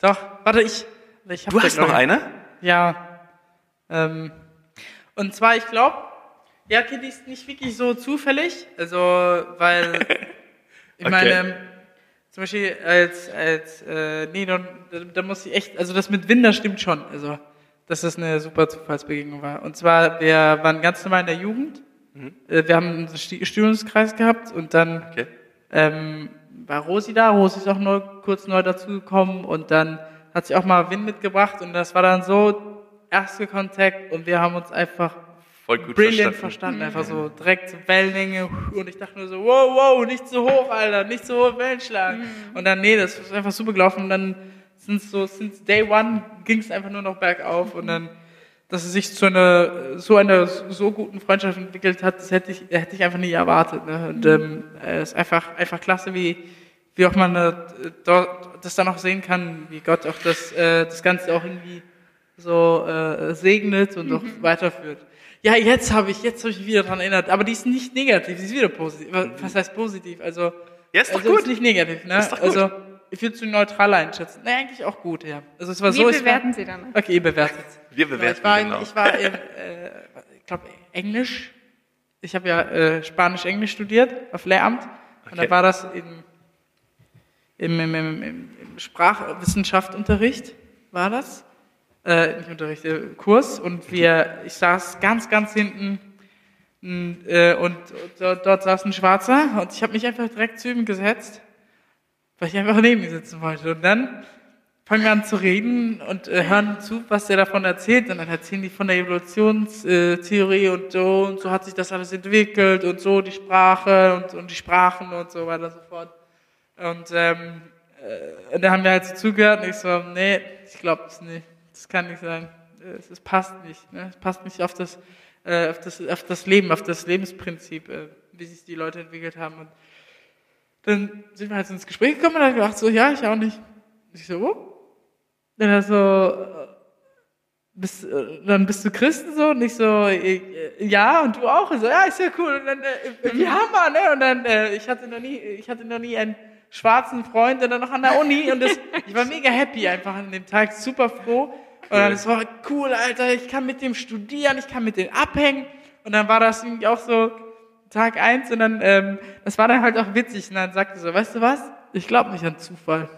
Doch, warte, ich. ich hab
du hast noch eine?
Ja. Ähm, und zwar, ich glaube, ja, okay, die ist nicht wirklich so zufällig. Also, weil ich
Okay.
meine, zum Beispiel als, als äh, nee, da, da muss ich echt, also das mit Winder stimmt schon. Also, dass das eine super Zufallsbegegnung war. Und zwar, wir waren ganz normal in der Jugend. Äh, Wir haben einen Stühlungskreis gehabt und dann
Okay.
ähm, war Rosi da. Rosi ist auch neu, kurz neu dazugekommen und dann hat sie auch mal Wind mitgebracht und das war dann so erster Kontakt und wir haben uns einfach
Voll gut
brilliant
verstanden.
verstanden. Einfach so direkt so Wellenlänge und ich dachte nur so, wow, wow, nicht so hoch, Alter, nicht so hoch Wellenschlag. Und dann, nee, das ist einfach super gelaufen und dann sind so, since day one ging es einfach nur noch bergauf und dann, dass es sich zu einer, so einer so guten Freundschaft entwickelt hat, das hätte ich, hätte ich einfach nie erwartet. Ne? Und ähm, es ist einfach, einfach klasse, wie, wie auch man äh, dort das dann auch sehen kann, wie Gott auch das, äh, das Ganze auch irgendwie so äh, segnet und auch weiterführt. Ja, jetzt habe ich, jetzt habe ich mich wieder dran erinnert, aber die ist nicht negativ, die ist wieder positiv. Was heißt positiv? Also,
Ja, ist doch
also
gut.
ist nicht negativ, ne?
Ist doch gut.
Also, ich würde sie neutral einschätzen. Ne, eigentlich auch gut, ja. Also es war
Wie
so, es
bewerten
war,
Sie dann?
Okay, ihr bewertet.
Wir
Ja,
bewerten
ich war, in,
genau.
ich war in, äh, ich glaube, Englisch. Ich habe ja äh, Spanisch-Englisch studiert auf Lehramt. Und
Okay.
da war das in, im, im, im, im, im Sprachwissenschaftsunterricht, war das. Äh, nicht Unterricht, äh, Kurs. Und wir, ich saß ganz, ganz hinten m, äh, und dort, dort saß ein Schwarzer und ich habe mich einfach direkt zu ihm gesetzt, weil ich einfach neben ihm sitzen wollte. Und dann fangen wir an zu reden und äh, hören zu, was der davon erzählt. Und dann erzählen die von der Evolutionstheorie und so und so hat sich das alles entwickelt und so die Sprache und, und die Sprachen und so weiter und so fort. Und ähm, äh, und dann haben wir halt so zugehört und ich so, nee, ich glaube es nicht. Das kann nicht sein. Es, es passt nicht. Ne? Es passt nicht auf das, äh, auf, das, auf das Leben, auf das Lebensprinzip, äh, wie sich die Leute entwickelt haben. Und dann sind wir halt ins Gespräch gekommen und dann gedacht so, ja, ich auch nicht. Ich so, oh. Dann er so, äh, bist, äh, dann bist du Christen so und ich so, äh, ja, und du auch? Und so, ja, ist ja cool. Und dann, äh, wie Hammer, ne? Und dann, äh, ich hatte noch nie, ich hatte noch nie einen schwarzen Freund und dann noch an der Uni und das, ich war mega happy einfach an dem Tag, super froh. Und dann, es war cool, Alter, ich kann mit dem studieren, ich kann mit dem abhängen. Und dann war das irgendwie auch so Tag eins und dann, ähm, das war dann halt auch witzig. Und dann sagte so, weißt du was? Ich glaube nicht an Zufall.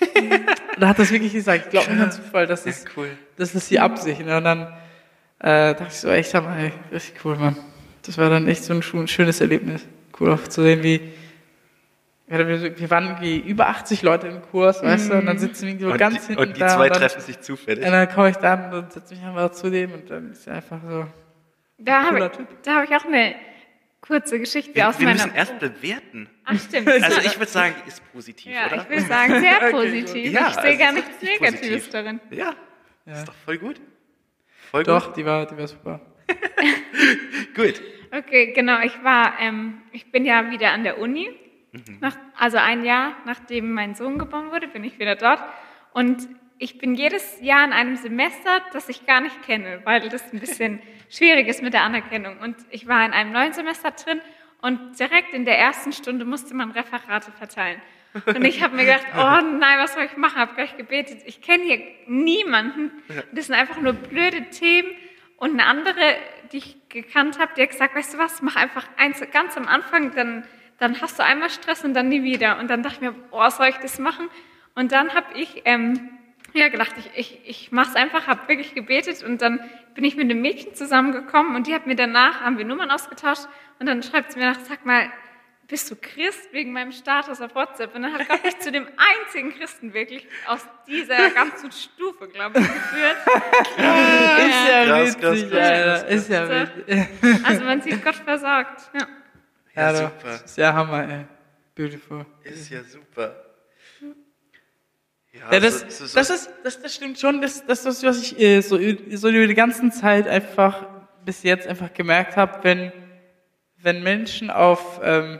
da hat das wirklich gesagt, ich glaube nicht an Zufall, das ist,
Ja, cool.
das ist die Absicht. Und dann äh, dachte ich so, echt, sag mal, ey, richtig cool, Mann. Das war dann echt so ein schönes Erlebnis. Cool auch zu sehen, wie wir waren irgendwie über 80 Leute im Kurs, weißt du, und dann sitzen wir irgendwie so
Und
ganz
die,
hinten
und die
da.
zwei
und dann,
treffen sich zufällig.
und dann komme ich da und setze mich einfach zu dem und dann ist er einfach so.
Da habe
Cooler
ich,
Typ.
da habe ich auch eine kurze Geschichte
Wir,
aus
wir
meiner.
müssen erst bewerten.
Ach, stimmt.
Also ich würde sagen, ist positiv,
ja,
oder?
ich will sagen, sehr
Okay,
positiv.
Ja,
ich sehe
also
gar nichts Negatives
positiv.
darin.
Ja, ist doch voll gut. Voll
Doch, die war, die war super.
gut. Gut.
Okay, genau. Ich war, ähm, ich bin ja wieder an der Uni. Nach, also ein Jahr nachdem mein Sohn geboren wurde, bin ich wieder dort. Und ich bin jedes Jahr in einem Semester, das ich gar nicht kenne, weil das ein bisschen schwierig ist mit der Anerkennung. Und ich war in einem neuen Semester drin und direkt in der ersten Stunde musste man Referate verteilen. Und ich habe mir gedacht, oh nein, was soll ich machen? Habe gleich gebetet. Ich kenne hier niemanden. Das sind einfach nur blöde Themen. Und eine andere, die ich gekannt habe, die hat gesagt, weißt du was, mach einfach eins ganz am Anfang, dann, dann hast du einmal Stress und dann nie wieder. Und dann dachte ich mir, boah, soll ich das machen? Und dann habe ich ähm, ja gedacht, ich, ich, ich mache es einfach, habe wirklich gebetet und dann bin ich mit einem Mädchen zusammengekommen und die hat mir danach, haben wir Nummern ausgetauscht und dann schreibt sie mir nach, sag mal, bist du Christ wegen meinem Status auf WhatsApp? Und dann hat Gott mich zu dem einzigen Christen wirklich aus dieser ganzen Stufe, glaube ich, geführt.
Ist ja
Krass, krass,
witzig,
krass,
Alter. Ist ja
So.
witzig.
Also man sieht Gott versorgt. Ja.
Ja,
Ja,
super.
Ist ja Hammer, ey. Beautiful.
Ist ja super.
Ja, das,
so- so- so-
das, ist, das, das stimmt schon. Das, das ist, was ich äh, so, so über die ganze Zeit einfach bis jetzt einfach gemerkt habe, wenn, wenn Menschen auf, ähm,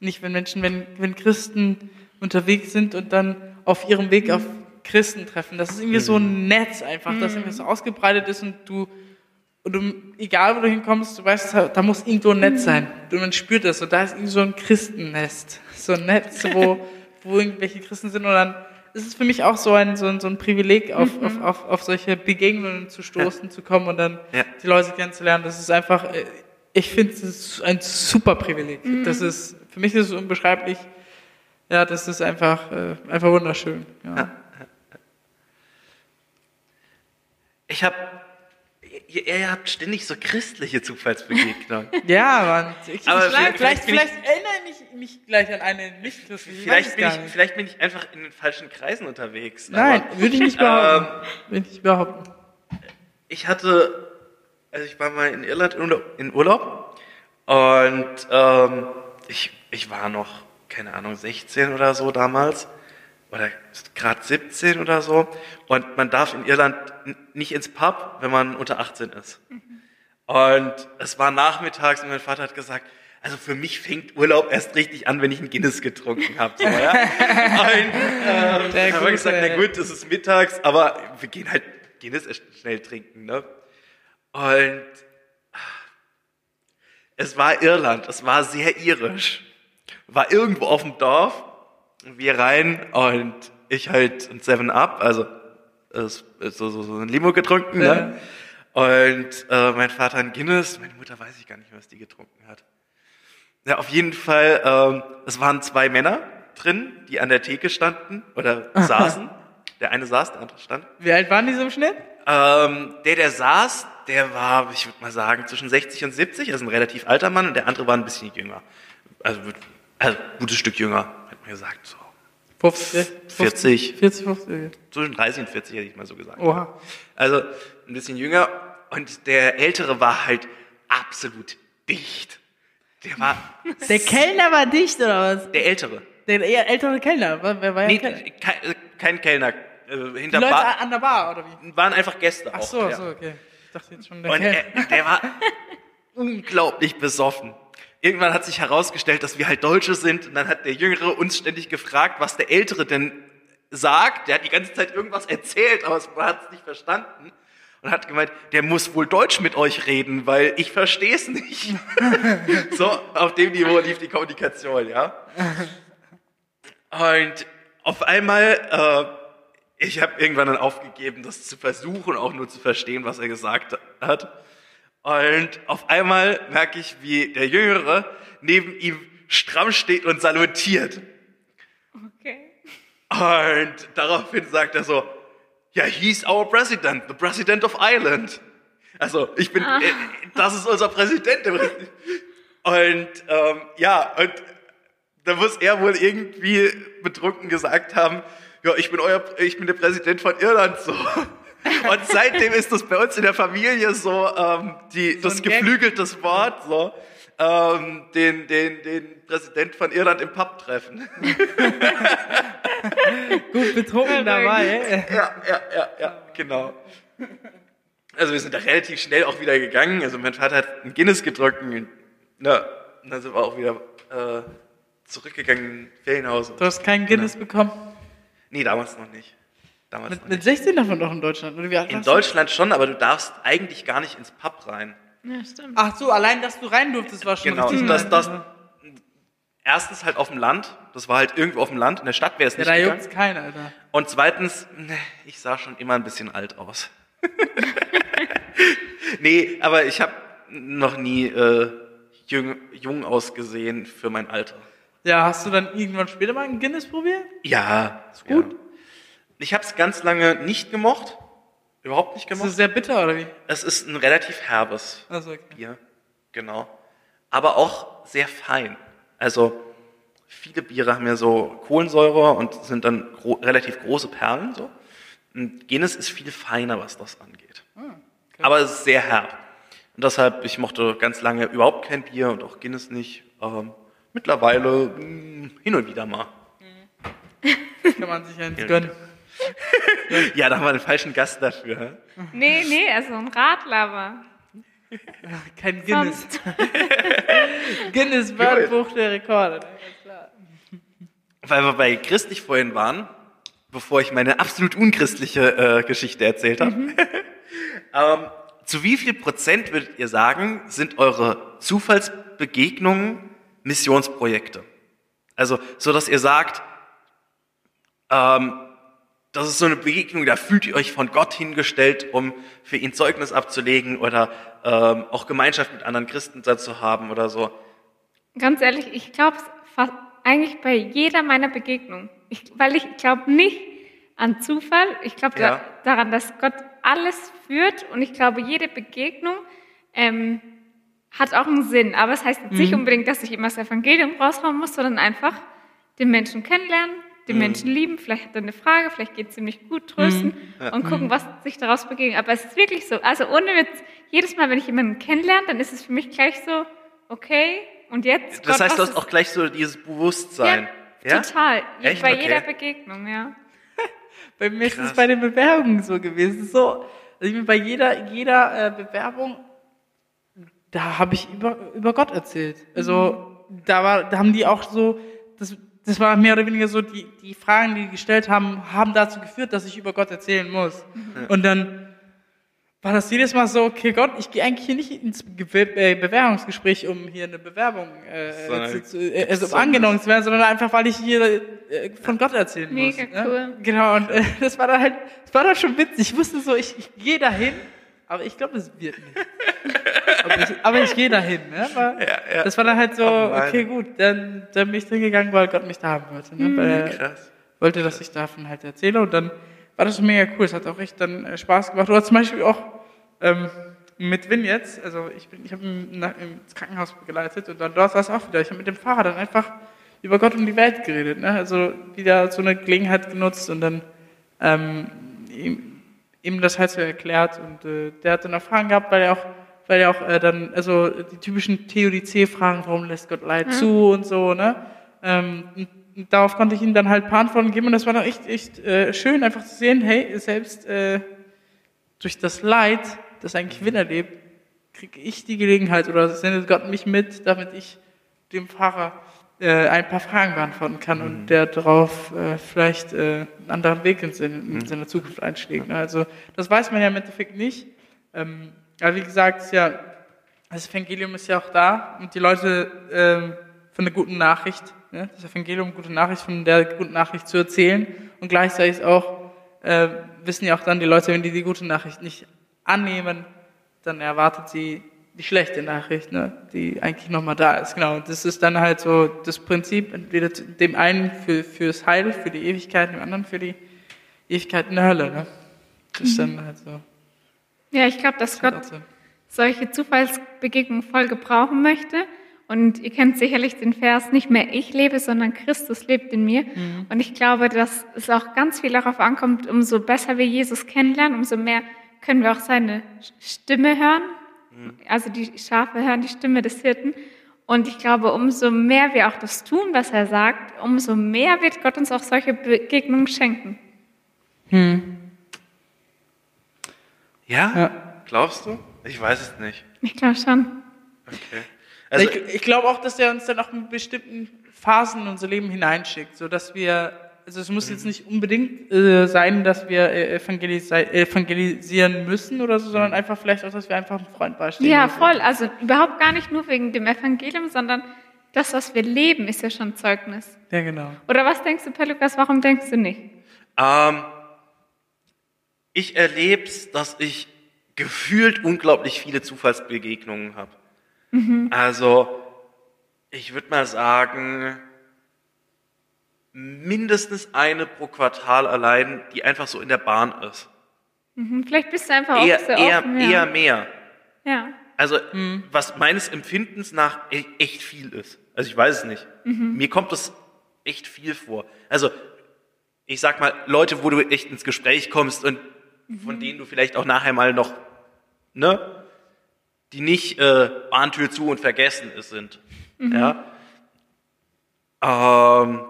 nicht wenn Menschen, wenn, wenn Christen unterwegs sind und dann auf ihrem Weg auf Christen treffen. Das ist irgendwie so ein Netz einfach, das irgendwie so ausgebreitet ist und du, und du, egal wo du hinkommst, du weißt, da, da muss irgendwo ein Netz sein. Und man spürt das. Und da ist irgendwie so ein Christennest. So ein Netz, wo, wo irgendwelche Christen sind. Und dann ist es für mich auch so ein, so ein, so ein Privileg, auf, auf, auf, auf solche Begegnungen zu stoßen, zu kommen und dann
Ja.
die Leute kennenzulernen. Das ist einfach, äh, ich finde, es ein super Privileg. Das ist, für mich ist es unbeschreiblich. Ja, das ist einfach, äh, einfach wunderschön. Ja.
Ich habe, ihr, ihr habt ständig so christliche Zufallsbegegnungen.
Ja, Mann. Ich,
Aber
ich,
vielleicht-
vielleicht,
vielleicht
vielleicht erinnere ich mich gleich an eine nicht christliche.
Vielleicht, bin ich, vielleicht bin ich einfach in den falschen Kreisen unterwegs.
Nein,
Aber
würde ich nicht behaupten. würde ich nicht behaupten.
ich hatte, also ich war mal in Irland in Urlaub, in Urlaub und ähm, ich, ich war noch, keine Ahnung, 16 oder so damals oder gerade 17 oder so und man darf in Irland nicht ins Pub, wenn man unter 18 ist. Und es war nachmittags und mein Vater hat gesagt, also für mich fängt Urlaub erst richtig an, wenn ich ein Guinness getrunken habe. So, ja? Und ähm,
Der
dann haben wir gesagt, na gut, es ist mittags, aber wir gehen halt Guinness erst schnell trinken. Ne? Und es war Irland, es war sehr irisch. War irgendwo auf dem Dorf, wir rein und ich halt ein Seven Up, also so, so, so ein Limo getrunken. Ne? Und äh, mein Vater ein Guinness, meine Mutter weiß ich gar nicht, was die getrunken hat. Ja, auf jeden Fall, ähm, es waren zwei Männer drin, die an der Theke standen oder saßen. Der eine saß, der andere stand.
Wie alt waren die so im Schnitt?
Ähm, der, der saß, der war, ich würde mal sagen, zwischen 60 und 70, also ein relativ alter Mann, und der andere war ein bisschen jünger. Also, also ein gutes Stück jünger, hat man gesagt. So.
50,
40.
40, 50.
Zwischen 30 und 40 hätte ich mal so gesagt.
Oha.
Also ein bisschen jünger. Und der Ältere war halt absolut dicht. Der war
Der Kellner war dicht, oder was?
der Ältere.
Der ältere Kellner. Wer war ja
Nee,
Kellner?
kein, äh, kein Kellner. Äh,
Die
hinter
Leute
Bar
an der Bar, oder wie?
waren einfach Gäste
Ach
auch.
so,
ja.
so, okay. Ich dachte jetzt schon der
Und
Kellner.
er, der war unglaublich besoffen. Irgendwann hat sich herausgestellt, dass wir halt Deutsche sind und dann hat der Jüngere uns ständig gefragt, was der Ältere denn sagt, der hat die ganze Zeit irgendwas erzählt, aber man hat es nicht verstanden. Und hat gemeint, der muss wohl Deutsch mit euch reden, weil ich verstehe es nicht. so, auf dem Niveau lief die Kommunikation, ja. Und auf einmal, äh, ich habe irgendwann dann aufgegeben, das zu versuchen, auch nur zu verstehen, was er gesagt hat. Und auf einmal merke ich, wie der Jüngere neben ihm stramm steht und salutiert.
Okay.
Und daraufhin sagt er so, ja, he's our president, the president of Ireland. Also, ich bin,
Ah.
äh, das ist unser Präsident. Und ähm, ja, und da muss er wohl irgendwie betrunken gesagt haben, ja, ich bin euer, ich bin der Präsident von Irland so. Und seitdem ist das bei uns in der Familie so, ähm, die,
So
das geflügeltes Wort, so, ähm, den, den, den Präsident von Irland im Pub treffen.
Gut betrunken dabei.
Ja, ja, ja, ja, genau. Also wir sind da relativ schnell auch wieder gegangen. Also mein Vater hat ein Guinness gedrückt und, na, und dann sind wir auch wieder äh, zurückgegangen in Ferienhaus.
Du hast keinen Guinness bekommen.
Nee, damals noch nicht. Damals
Mit, mit
nicht.
16 davon doch in Deutschland. Oder wie alt
In? Deutschland schon, aber du darfst eigentlich gar nicht ins Pub rein.
Ja, stimmt.
Ach so, allein, dass du rein durftest, war schon
Genau,
richtig
das,
nice.
das, erstens halt auf dem Land, das war halt irgendwo auf dem Land, in der Stadt wäre es
Ja,
nicht
da
gegangen.
juckt's keinen, Alter.
Und zweitens, ne, ich sah schon immer ein bisschen alt aus. nee, aber ich habe noch nie äh, jung, jung ausgesehen für mein Alter.
Ja, hast du dann irgendwann später mal einen Guinness probiert?
Ja, ist
gut.
Ich habe es ganz lange nicht gemocht, überhaupt nicht
Ist das
gemocht.
sehr bitter, oder wie?
Es ist ein relativ herbes
Also, okay.
Bier, genau. Aber auch sehr fein. Also viele Biere haben ja so Kohlensäure und sind dann gro relativ große Perlen. So. Und Guinness ist viel feiner, was das angeht. Aber es ist sehr herb. Und deshalb, ich mochte ganz lange überhaupt kein Bier und auch Guinness nicht. Ähm, mittlerweile mh, hin und wieder mal.
Kann man sich eins
Ja.
gönnen.
Ja, da haben wir einen falschen Gast dafür.
Nee, nee, also ein Radlaber.
Kein Guinness. Guinness Wörterbuch der Rekorde. Ganz klar.
Weil wir bei christlich vorhin waren, bevor ich meine absolut unchristliche äh, Geschichte erzählt habe. ähm, zu wie viel Prozent würdet ihr sagen, sind eure Zufallsbegegnungen Missionsprojekte? Also, so dass ihr sagt, ähm, das ist so eine Begegnung, da fühlt ihr euch von Gott hingestellt, um für ihn Zeugnis abzulegen oder ähm, auch Gemeinschaft mit anderen Christen dazu haben oder so.
Ganz ehrlich, ich glaube fast eigentlich bei jeder meiner Begegnungen. Ich, weil ich glaube nicht an Zufall. Ich glaube
Ja.
da, daran, dass Gott alles führt und ich glaube, jede Begegnung ähm, hat auch einen Sinn. Aber es heißt jetzt nicht unbedingt, dass ich immer das Evangelium raushauen muss, sondern einfach den Menschen kennenlernen, den Menschen lieben. Vielleicht hat er eine Frage, vielleicht geht es ihm nicht gut, trösten und gucken, was sich daraus begegnet. Aber es ist wirklich so. Also ohne Witz, jedes Mal, wenn ich jemanden kennenlerne, dann ist es für mich gleich so, okay, und jetzt?
Das
Gott,
heißt, du hast auch gleich so dieses Bewusstsein.
ja, total.
Echt?
Bei
Okay.
jeder Begegnung, ja.
Bei mir ist
Krass.
es bei den Bewerbungen so gewesen. So, also ich bin bei jeder, jeder äh, Bewerbung, da habe ich über, über Gott erzählt. Also da war, da haben die auch so, das, das war mehr oder weniger so, die, die Fragen, die die gestellt haben, haben dazu geführt, dass ich über Gott erzählen muss. Und dann war das jedes Mal so, okay Gott, ich gehe eigentlich hier nicht ins Ge äh, Bewerbungsgespräch, um hier eine Bewerbung äh, zu, zu, äh, also um angenommen zu werden, sondern einfach, weil ich hier äh, von Gott erzählen muss.
Mega
ne?
cool.
Genau, und äh, das war dann halt, das war dann schon witzig. Ich wusste so, ich, ich gehe dahin, aber ich glaube, es wird nicht. Aber, ich, aber ich gehe dahin, ne? Aber Das war dann halt so,
Oh
okay, gut, dann, dann bin ich hingegangen, weil Gott mich da haben wollte. Ne? Weil er
Krass.
wollte, dass ich davon halt erzähle und dann war das mega cool. Es hat auch echt dann äh, Spaß gemacht. Oder zum Beispiel auch ähm, mit Win jetzt, also ich, bin, ich habe ihn nach- ins Krankenhaus begleitet und dann dort war es auch wieder. Ich habe mit dem Fahrer dann einfach über Gott und die Welt geredet. Ne? Also wieder so eine Gelegenheit genutzt und dann ähm, ihm, ihm das halt so erklärt. Und äh, der hat dann Fragen gehabt, weil er auch, weil er auch äh, dann, also die typischen Theodizee-Fragen, warum lässt Gott Leid zu und so, ne? Ähm, und darauf konnte ich ihm dann halt ein paar Antworten geben und das war dann echt, echt äh, schön, einfach zu sehen, hey, selbst äh, durch das Leid, das ein Gewinn erlebt, kriege ich die Gelegenheit oder sendet Gott mich mit, damit ich dem Pfarrer äh, ein paar Fragen beantworten kann
Mhm.
und der darauf äh, vielleicht äh, einen anderen Weg in, seine- in
Mhm.
seiner Zukunft einschlägt. Ne? Also das weiß man ja im Endeffekt nicht. Ähm, aber wie gesagt, ist ja, das Evangelium ist ja auch da und die Leute ähm, von der guten Nachricht, ne? das Evangelium, gute Nachricht, von der guten Nachricht zu erzählen und gleichzeitig auch äh, wissen ja auch dann die Leute, wenn die die gute Nachricht nicht annehmen, dann erwartet sie die schlechte Nachricht, ne, die eigentlich nochmal da ist. Genau, und das ist dann halt so das Prinzip, entweder dem einen für fürs Heil, für die Ewigkeit, dem anderen für die Ewigkeit in der Hölle. Ne? Das ist dann halt so.
Ja, ich glaube, dass Gott solche Zufallsbegegnungen voll gebrauchen möchte. Und ihr kennt sicherlich den Vers, nicht mehr ich lebe, sondern Christus lebt in mir. Und ich glaube, dass es auch ganz viel darauf ankommt, umso besser wir Jesus kennenlernen, umso mehr können wir auch seine Stimme hören. Also die Schafe hören die Stimme des Hirten. Und ich glaube, umso mehr wir auch das tun, was er sagt, umso mehr wird Gott uns auch solche Begegnungen schenken.
Ja?
Ja.
Glaubst du? Ich weiß es nicht.
Ich glaube schon.
Okay. Also,
ich ich glaube auch, dass er uns dann auch in bestimmten Phasen in unser Leben hineinschickt, so dass wir, also es muss jetzt nicht unbedingt äh, sein, dass wir äh, evangelisi evangelisieren müssen oder so, sondern einfach vielleicht auch, dass wir einfach einem Freund beistehen.
Ja,
müssen.
voll. Also überhaupt gar nicht nur wegen dem Evangelium, sondern das, was wir leben, ist ja schon Zeugnis.
Ja, genau.
Oder was denkst du, Per Lukas, warum denkst du nicht?
Ähm, ich erlebe es, dass ich gefühlt unglaublich viele Zufallsbegegnungen habe. Also, ich würde mal sagen, mindestens eine pro Quartal allein, die einfach so in der Bahn ist.
Mhm, Vielleicht bist du einfach auch
Eher,
sehr
eher,
offen. Ja.
eher mehr.
ja.
Also, was meines Empfindens nach e- echt viel ist. Also, ich weiß es nicht. Mir kommt das echt viel vor. Also, ich sag mal, Leute, wo du echt ins Gespräch kommst und von denen du vielleicht auch nachher mal noch, ne, die nicht äh, Bahntür zu und vergessen ist, sind. Ja. Ähm,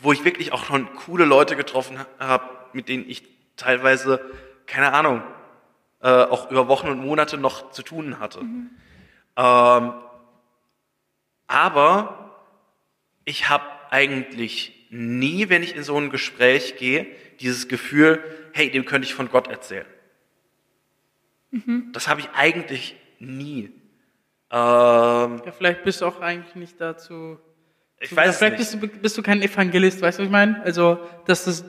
wo ich wirklich auch schon coole Leute getroffen habe, mit denen ich teilweise, keine Ahnung, äh, auch über Wochen und Monate noch zu tun hatte. Ähm, aber ich habe eigentlich nie, wenn ich in so ein Gespräch gehe, dieses Gefühl, hey, dem könnte ich von Gott erzählen. Das habe ich eigentlich nie. Ähm,
Ja, vielleicht bist du auch eigentlich nicht dazu.
ich weiß
vielleicht
nicht.
Bist, du, bist du kein Evangelist, weißt du, was ich meine? Also, dass das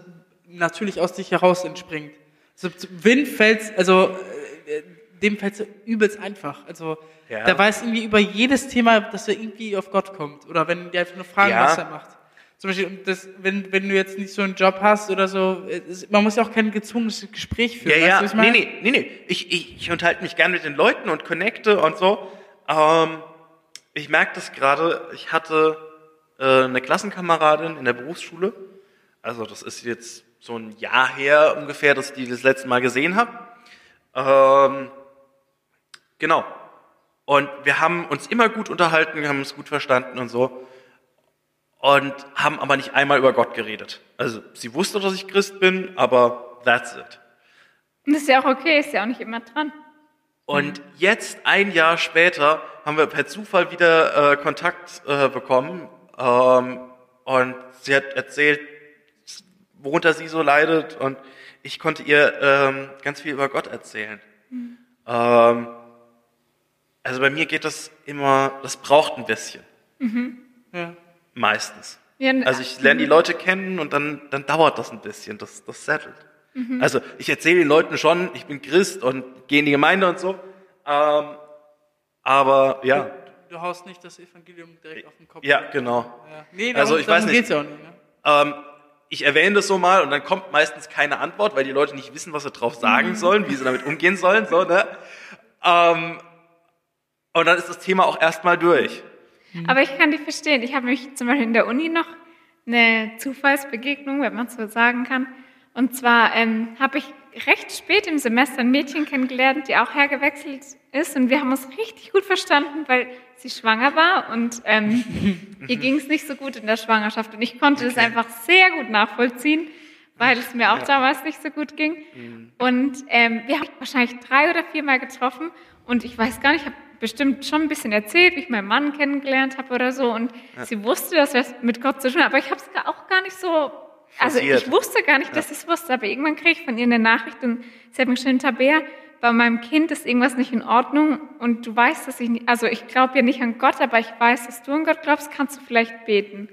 natürlich aus dich heraus entspringt. Also, Wind fällt, also, dem fällt es übelst einfach. Also,
Ja.
der weiß irgendwie über jedes Thema, dass er irgendwie auf Gott kommt. Oder wenn die einfach nur fragen,
Ja.
was er macht. Zum Beispiel, das, wenn, wenn du jetzt nicht so einen Job hast oder so, es- man muss ja auch kein gezwungenes Gespräch führen.
Ja, ja,
ich
nee,
meine?
nee, nee, nee. Ich, ich, ich unterhalte mich gern mit den Leuten und connecte und so. Ähm, ich merke das gerade, ich hatte äh, eine Klassenkameradin in der Berufsschule. Also das ist jetzt so ein Jahr her ungefähr, dass ich die das letzte Mal gesehen habe. Ähm, genau. Und wir haben uns immer gut unterhalten, wir haben uns gut verstanden und so. Und haben aber nicht einmal über Gott geredet. Also sie wusste, dass ich Christ bin, aber that's it.
Und das ist ja auch okay, ist ja auch nicht immer dran.
Und jetzt, ein Jahr später, haben wir per Zufall wieder äh, Kontakt äh, bekommen. Ähm, und sie hat erzählt, worunter sie so leidet. Und ich konnte ihr ähm, ganz viel über Gott erzählen. Ähm, also bei mir geht das immer, das braucht ein bisschen.
Ja.
Meistens.
Ja,
Also ich lerne die Leute kennen und dann, dann dauert das ein bisschen, das, das settelt.
Mhm.
Also ich erzähle den Leuten schon, ich bin Christ und gehe in die Gemeinde und so. Ähm, aber ja,
Du haust nicht das Evangelium direkt auf den Kopf.
ja, genau.
Ja. Nee,
Also, ich weiß nicht.
Geht's auch nicht, ne?
Ähm, ich erwähne das so mal und dann kommt meistens keine Antwort, weil die Leute nicht wissen, was sie drauf sagen sollen, wie sie damit umgehen sollen. So, ne? ähm, und dann ist das Thema auch erstmal durch.
Aber ich kann die verstehen. Ich habe mich zum Beispiel in der Uni noch eine Zufallsbegegnung, wenn man so sagen kann. Und zwar ähm, habe ich recht spät im Semester ein Mädchen kennengelernt, die auch hergewechselt ist. Und wir haben uns richtig gut verstanden, weil sie schwanger war und ähm, ihr ging es nicht so gut in der Schwangerschaft. Und ich konnte das einfach sehr gut nachvollziehen, weil es mir auch damals nicht so gut ging. Und ähm, wir haben wahrscheinlich drei oder viermal getroffen. Und ich weiß gar nicht, ich habe bestimmt schon ein bisschen erzählt, wie ich meinen Mann kennengelernt habe oder so. Und ja. sie wusste, dass wir es mit Gott zu tun haben. Aber ich habe es auch gar nicht so. Also ich wusste gar nicht, dass ja. ich es wusste. Aber irgendwann kriege ich von ihr eine Nachricht und sie hat mir geschrieben, Tabea, bei meinem Kind ist irgendwas nicht in Ordnung und du weißt, dass ich nicht, also ich glaube ja nicht an Gott, aber ich weiß, dass du an Gott glaubst, kannst du vielleicht beten,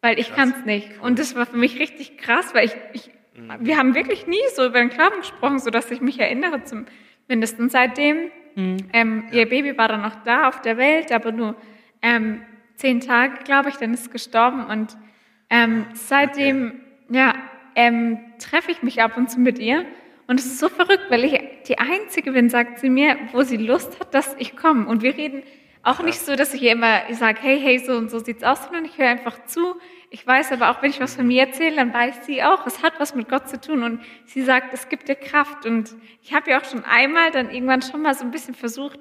weil ich kann es nicht. Und das war für mich richtig krass, weil ich, ich mhm. wir haben wirklich nie so über den Glauben gesprochen, so dass ich mich erinnere zumindest. Und seitdem Mhm. Ähm, ihr Baby war dann noch da auf der Welt, aber nur ähm, zehn Tage, glaube ich, dann ist es gestorben. Und ähm, seitdem, okay. ja, ähm, treffe ich mich ab und zu mit ihr. Und es ist so verrückt, weil ich die Einzige bin, sagt sie mir, wo sie Lust hat, dass ich komme. Und wir reden auch nicht so, dass ich ihr immer sage, hey, hey, so und so sieht's aus, sondern ich höre einfach zu. Ich weiß aber auch, wenn ich was von mir erzähle, dann weiß sie auch, es hat was mit Gott zu tun. Und sie sagt, es gibt dir Kraft. Und ich habe ja auch schon einmal dann irgendwann schon mal so ein bisschen versucht,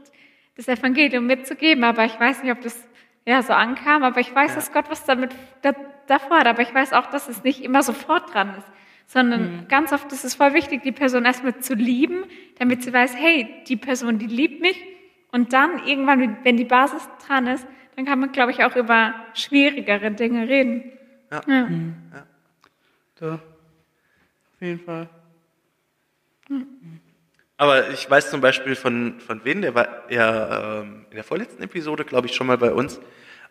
das Evangelium mitzugeben, aber ich weiß nicht, ob das ja so ankam. Aber ich weiß, ja. dass Gott was damit da, davor hat. Aber ich weiß auch, dass es nicht immer sofort dran ist sondern mhm. ganz oft ist es voll wichtig, die Person erstmal zu lieben, damit sie weiß, hey, die Person, die liebt mich und dann irgendwann, wenn die Basis dran ist, dann kann man, glaube ich, auch über schwierigere Dinge reden.
Ja. ja. Mhm. ja. Da. Auf jeden Fall.
Aber ich weiß zum Beispiel von, von Win, der war ja ähm, in der vorletzten Episode, glaube ich, schon mal bei uns.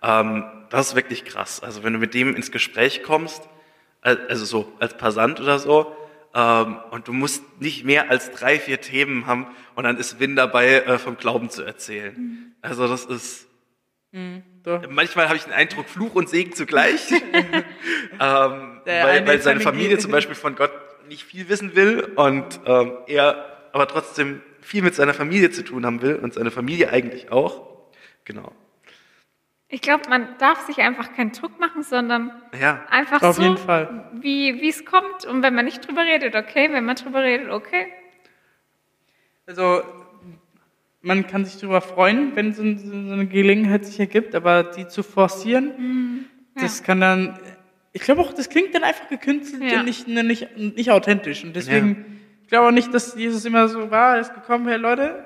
Ähm, das ist wirklich krass. Also wenn du mit dem ins Gespräch kommst, also so als Passant oder so, ähm, und du musst nicht mehr als drei, vier Themen haben und dann ist Win dabei, äh, vom Glauben zu erzählen. Mhm. Also das ist. Mhm, manchmal habe ich den Eindruck, Fluch und Segen zugleich. ähm, weil, weil seine Familie zum Beispiel von Gott nicht viel wissen will und ähm, er aber trotzdem viel mit seiner Familie zu tun haben will und seine Familie eigentlich auch. Genau.
Ich glaube, man darf sich einfach keinen Druck machen, sondern
ja,
einfach
auf
so,
jeden Fall.
wie wie es kommt. Und wenn man nicht drüber redet, okay. Wenn man drüber redet, okay.
Also man kann sich darüber freuen, wenn so, eine Gelegenheit sich ergibt, aber die zu forcieren, mhm, ja. das kann dann, ich glaube auch, das klingt dann einfach gekünstelt ja. und nicht, nicht, nicht authentisch. Und deswegen, ja. ich glaube auch nicht, dass Jesus immer so war, er ist gekommen, hey Leute,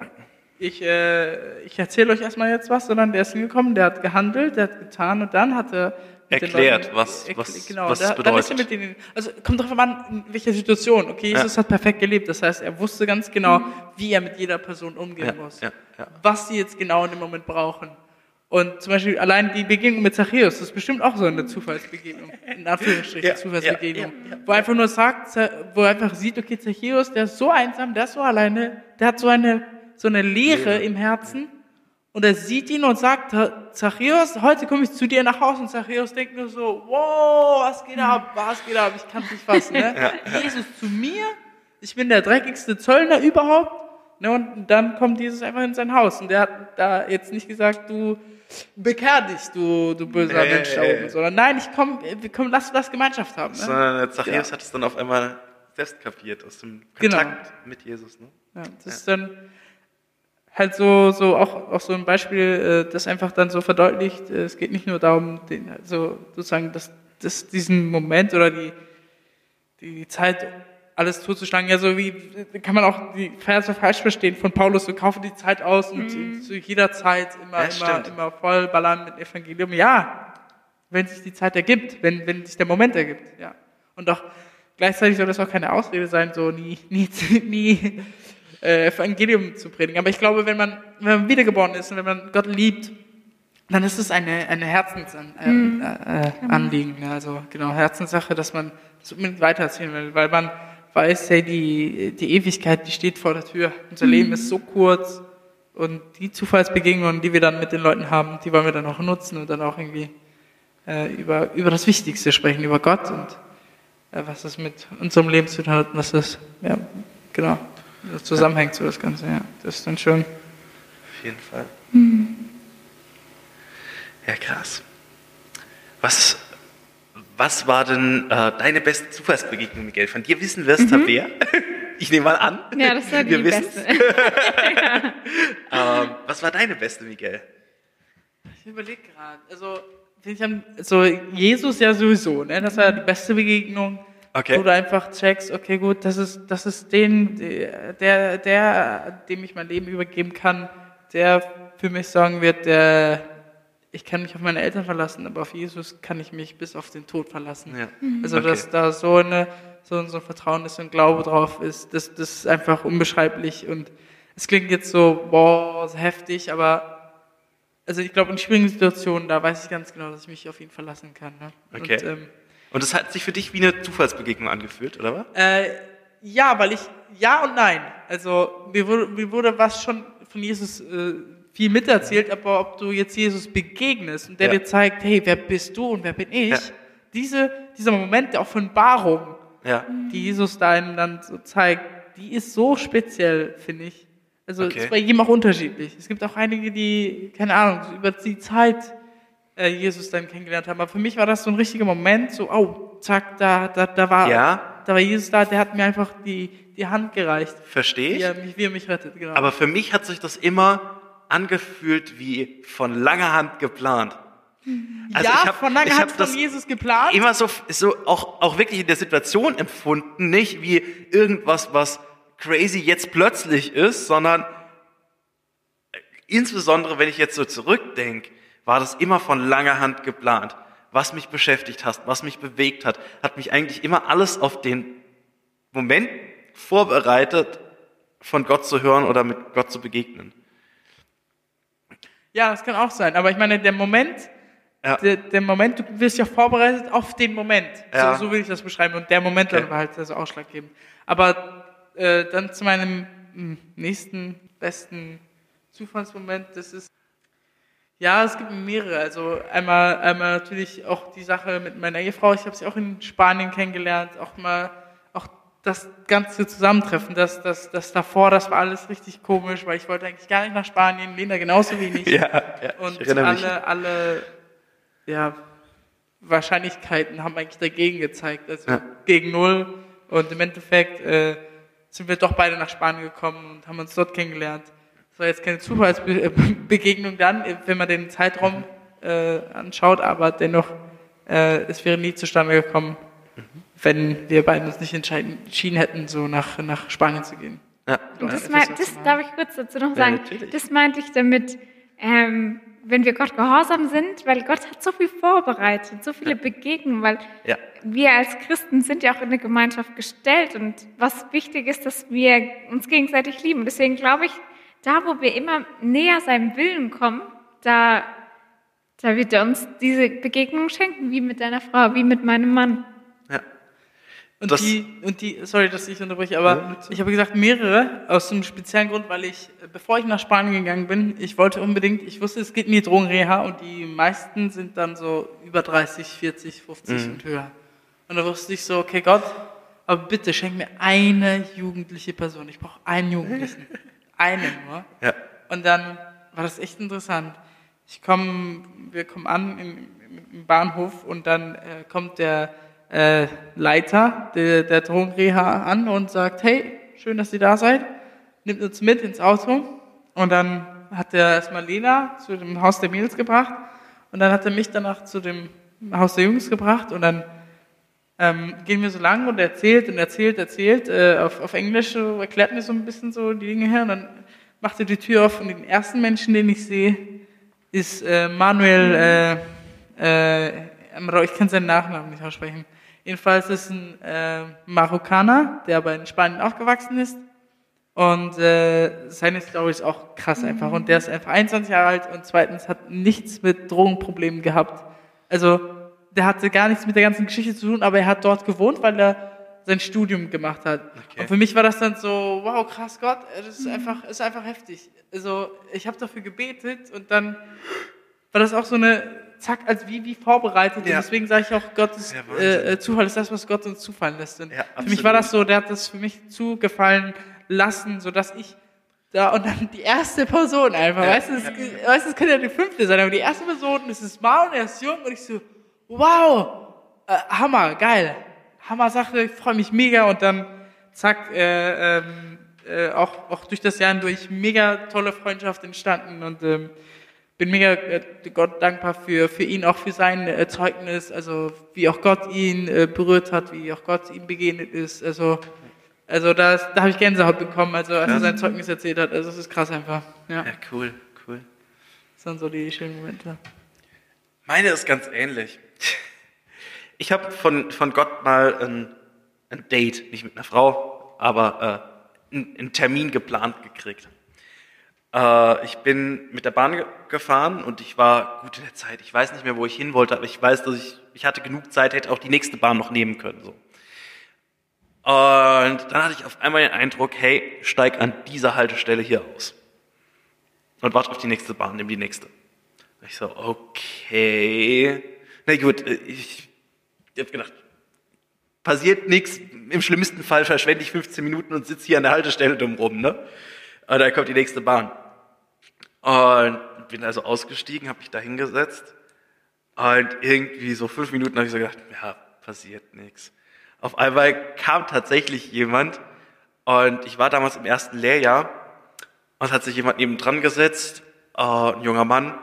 ich, äh, ich erzähle euch erstmal jetzt was, sondern der ist hingekommen, der hat gehandelt, der hat getan und dann hat er
erklärt, Leuten, was, was,
genau,
was
da,
bedeutet. Dann ist
er mit denen, also kommt drauf an, in welcher Situation. Okay, Jesus ja. hat perfekt gelebt, das heißt, er wusste ganz genau, wie er mit jeder Person umgehen ja, muss, ja, was sie jetzt genau in dem Moment brauchen. Und zum Beispiel allein die Begegnung mit Zachäus, das ist bestimmt auch so eine Zufallsbegegnung, in Anführungsstrichen, Zufallsbegegnung, wo er einfach nur sagt, wo er einfach sieht, okay, Zachäus, der ist so einsam, der ist so alleine, der hat so eine so eine Leere im Herzen und er sieht ihn und sagt, Zachäus, heute komme ich zu dir nach Hause und Zachäus denkt nur so, wow, was geht ab, was geht ab, ich kann es nicht fassen. Ne? Ja. Jesus zu mir, ich bin der dreckigste Zöllner überhaupt. Ne? Und dann kommt Jesus einfach in sein Haus und der hat da jetzt nicht gesagt, du bekehr dich, du, du böser nee, Mensch da oben, sondern nein, ich komme, komm, lass, lass Gemeinschaft haben. Ne?
Sondern Zachäus ja. hat es dann auf einmal selbst kapiert aus dem genau. Kontakt genau. mit Jesus. Ne?
Ja, das ja. ist dann halt so, so auch, auch so ein Beispiel, äh, das einfach dann so verdeutlicht, äh, es geht nicht nur darum, den, also sozusagen das, das, diesen Moment oder die, die Zeit alles zuzuschlagen. Ja, so wie kann man auch die Verse falsch verstehen von Paulus, so kaufe die Zeit aus und mhm. zu jeder Zeit immer, ja, immer, immer voll ballern mit Evangelium. Ja, wenn sich die Zeit ergibt, wenn, wenn sich der Moment ergibt, ja. Und auch gleichzeitig soll das auch keine Ausrede sein, so nie, nie, nie äh, Evangelium zu predigen. Aber ich glaube, wenn man, wenn man wiedergeboren ist und wenn man Gott liebt, dann ist es eine, eine Herzensanliegen. Äh, mhm. äh, also genau, Herzenssache, dass man es unbedingt weitererzählen will, weil man weiß, hey, die, die Ewigkeit, die steht vor der Tür. Unser mhm. Leben ist so kurz und die Zufallsbegegnungen, die wir dann mit den Leuten haben, die wollen wir dann auch nutzen und dann auch irgendwie äh, über, über das Wichtigste sprechen, über Gott und äh, was das mit unserem Leben zu tun hat, was das, ja, genau das zusammenhängt so das Ganze, ja. Das ist dann schön.
Auf jeden Fall. Mhm. Ja, krass. Was, was war denn äh, deine beste Zufallsbegegnung, Miguel? Von dir wissen wir es, mhm. Tabea. Ich nehme mal an.
Ja, das war die wir beste.
ähm, was war deine beste, Miguel?
Ich überlege gerade. Also, ich habe so Jesus ja sowieso, ne? Das war die beste Begegnung. Okay. Wo du einfach checkst, okay, gut, das ist, das ist den, der, der, dem ich mein Leben übergeben kann, der für mich sagen wird, äh, ich kann mich auf meine Eltern verlassen, aber auf Jesus kann ich mich bis auf den Tod verlassen.
Ja.
Also
Okay.
dass da so eine so, so ein Vertrauen ist und Glaube drauf ist, das, das ist einfach unbeschreiblich und es klingt jetzt so, boah, so heftig, aber also ich glaube in schwierigen Situationen, da weiß ich ganz genau, dass ich mich auf ihn verlassen kann. Ne?
Okay.
Und, ähm,
Und das hat sich für dich wie eine Zufallsbegegnung angefühlt, oder was?
äh, ja, weil ich, ja und nein. Also mir wurde, mir wurde was schon von Jesus äh, viel miterzählt, aber ob du jetzt Jesus begegnest und der
Ja.
dir zeigt, hey, wer bist du und wer bin ich,
Ja.
diese, dieser Moment der Offenbarung,
Ja.
die Jesus da einem dann so zeigt, die ist so speziell, finde ich. Also
Okay.
ist bei jedem auch unterschiedlich. Es gibt auch einige, die, keine Ahnung, über die Zeit äh, Jesus dann kennengelernt haben. Aber für mich war das so ein richtiger Moment, so, oh, zack, da, da, da war,
Ja.
da war Jesus da, der hat mir einfach die, die Hand gereicht,
Verstehe
wie
ich.
er mich, wie er mich rettet, genau.
Aber für mich hat sich das immer angefühlt wie von langer Hand geplant. Also
ja,
ich hab-
von langer
ich
Hand von
das
Jesus geplant.
Immer so, so auch, auch wirklich in der Situation empfunden, nicht wie irgendwas, was crazy jetzt plötzlich ist, sondern äh, insbesondere, wenn ich jetzt so zurückdenke, war das immer von langer Hand geplant. Was mich beschäftigt hat, was mich bewegt hat, hat mich eigentlich immer alles auf den Moment vorbereitet, von Gott zu hören oder mit Gott zu begegnen.
Ja, das kann auch sein. Aber ich meine, der Moment,
Ja.
der, der Moment, du wirst ja vorbereitet auf den Moment.
Ja.
So, so will ich das beschreiben. Und der Moment
Okay.
dann war halt also ausschlaggebend. Aber äh, dann zu meinem mh, nächsten besten Zufallsmoment, das ist ja, es gibt mehrere. Also einmal, einmal natürlich auch die Sache mit meiner Ehefrau. Ich habe sie auch in Spanien kennengelernt. Auch mal, auch das ganze Zusammentreffen, das, das, das davor, das war alles richtig komisch, weil ich wollte eigentlich gar nicht nach Spanien. Lena genauso wenig.
Ja, ja
Und
ich erinnere mich.
alle, alle ja, Wahrscheinlichkeiten haben eigentlich dagegen gezeigt, also
Ja.
gegen null. Und im Endeffekt äh, sind wir doch beide nach Spanien gekommen und haben uns dort kennengelernt. Das war jetzt keine Zufallsbegegnung dann, wenn man den Zeitraum äh, anschaut, aber dennoch, äh, es wäre nie zustande gekommen, wenn wir beide uns nicht entscheiden, entschieden hätten, so nach, nach Spanien zu gehen.
Ja.
Und das,
Ja,
mein,
das
darf ich kurz dazu noch
Ja,
sagen.
natürlich.
das meinte ich damit, ähm, wenn wir Gott gehorsam sind, weil Gott hat so viel vorbereitet, so viele Begegnungen, weil
Ja.
wir als Christen sind ja auch in eine Gemeinschaft gestellt und was wichtig ist, dass wir uns gegenseitig lieben. Deswegen glaube ich, da wo wir immer näher seinem Willen kommen, da, da wird er uns diese Begegnung schenken, wie mit deiner Frau, wie mit meinem Mann.
Ja.
Und
Das-
die, und die, sorry, dass ich unterbreche, aber ich habe gesagt mehrere, aus einem speziellen Grund, weil ich, äh, bevor ich nach Spanien gegangen bin, ich wollte unbedingt, ich wusste, es geht in die Drogenreha und die meisten sind dann so über 30, 40, 50 und höher. Und da wusste ich so, okay Gott, aber bitte schenk mir eine jugendliche Person. Ich brauche einen Jugendlichen. einen nur.
Ja.
Und dann war das echt interessant. Ich komme, wir kommen an im, im, im Bahnhof und dann äh, kommt der äh, Leiter der, der Drogenreha an und sagt, hey, schön, dass ihr da seid. Nimmt uns mit ins Auto und dann hat er erstmal Lena zu dem Haus der Mädels gebracht und dann hat er mich danach zu dem Haus der Jungs gebracht und dann ähm, gehen wir so lang und er erzählt und erzählt, erzählt, äh, auf, auf Englisch so, erklärt mir so ein bisschen so die Dinge her und dann macht er die Tür auf und den ersten Menschen, den ich sehe, ist äh, Manuel, äh, äh, ich kann seinen Nachnamen nicht aussprechen. Jedenfalls ist ein äh, Marokkaner, der aber in Spanien aufgewachsen ist und äh, seine Story ist auch krass einfach und der ist einfach 21 Jahre alt und zweitens hat nichts mit Drogenproblemen gehabt. Also der hatte gar nichts mit der ganzen Geschichte zu tun, aber er hat dort gewohnt, weil er sein Studium gemacht hat.
Okay.
Und für mich war das dann so, wow, krass Gott, das ist einfach, ist einfach heftig. Also ich habe dafür gebetet und dann war das auch so eine, zack, als wie, wie vorbereitet.
Ja.
Und deswegen sage ich auch, Gottes
Ja,
äh, äh, Zufall ist das, was Gott uns zufallen lässt.
Ja,
für mich war das so, der hat das für mich zugefallen lassen, sodass ich da und dann die erste Person einfach, weißt du, es, weißt du, es könnte ja die fünfte sein, aber die erste Person, das ist Mao und er ist jung und ich so, wow, äh, Hammer, geil, Hammer Sache, ich freue mich mega und dann zack, äh, ähm, äh, auch, auch durch das Jahr hindurch mega tolle Freundschaft entstanden und ähm, bin mega äh, Gott dankbar für, für ihn, auch für sein äh, Zeugnis, also wie auch Gott ihn äh, berührt hat, wie auch Gott ihm begegnet ist, also also das, da habe ich Gänsehaut bekommen, also als er sein Zeugnis erzählt hat, also es ist krass einfach, ja.
Ja, cool, cool.
sind so die schönen Momente.
Meine ist ganz ähnlich. Ich habe von, von Gott mal ein, ein Date, nicht mit einer Frau, aber äh, einen, einen Termin geplant gekriegt. Äh, ich bin mit der Bahn ge gefahren und ich war gut in der Zeit. Ich weiß nicht mehr, wo ich hin wollte, aber ich weiß, dass ich, ich hatte genug Zeit, hätte auch die nächste Bahn noch nehmen können. So. Und dann hatte ich auf einmal den Eindruck, hey, steig an dieser Haltestelle hier aus. Und warte auf die nächste Bahn, nimm die nächste. Ich so, okay. Na gut, äh, ich ich habe gedacht, passiert nichts, im schlimmsten Fall verschwende ich 15 Minuten und sitze hier an der Haltestelle dumm rum, ne? Und dann kommt die nächste Bahn. Und bin also ausgestiegen, habe mich da hingesetzt und irgendwie so fünf Minuten habe ich so gedacht, ja, passiert nichts. Auf einmal kam tatsächlich jemand und ich war damals im ersten Lehrjahr und hat sich jemand neben dran gesetzt, äh, ein junger Mann,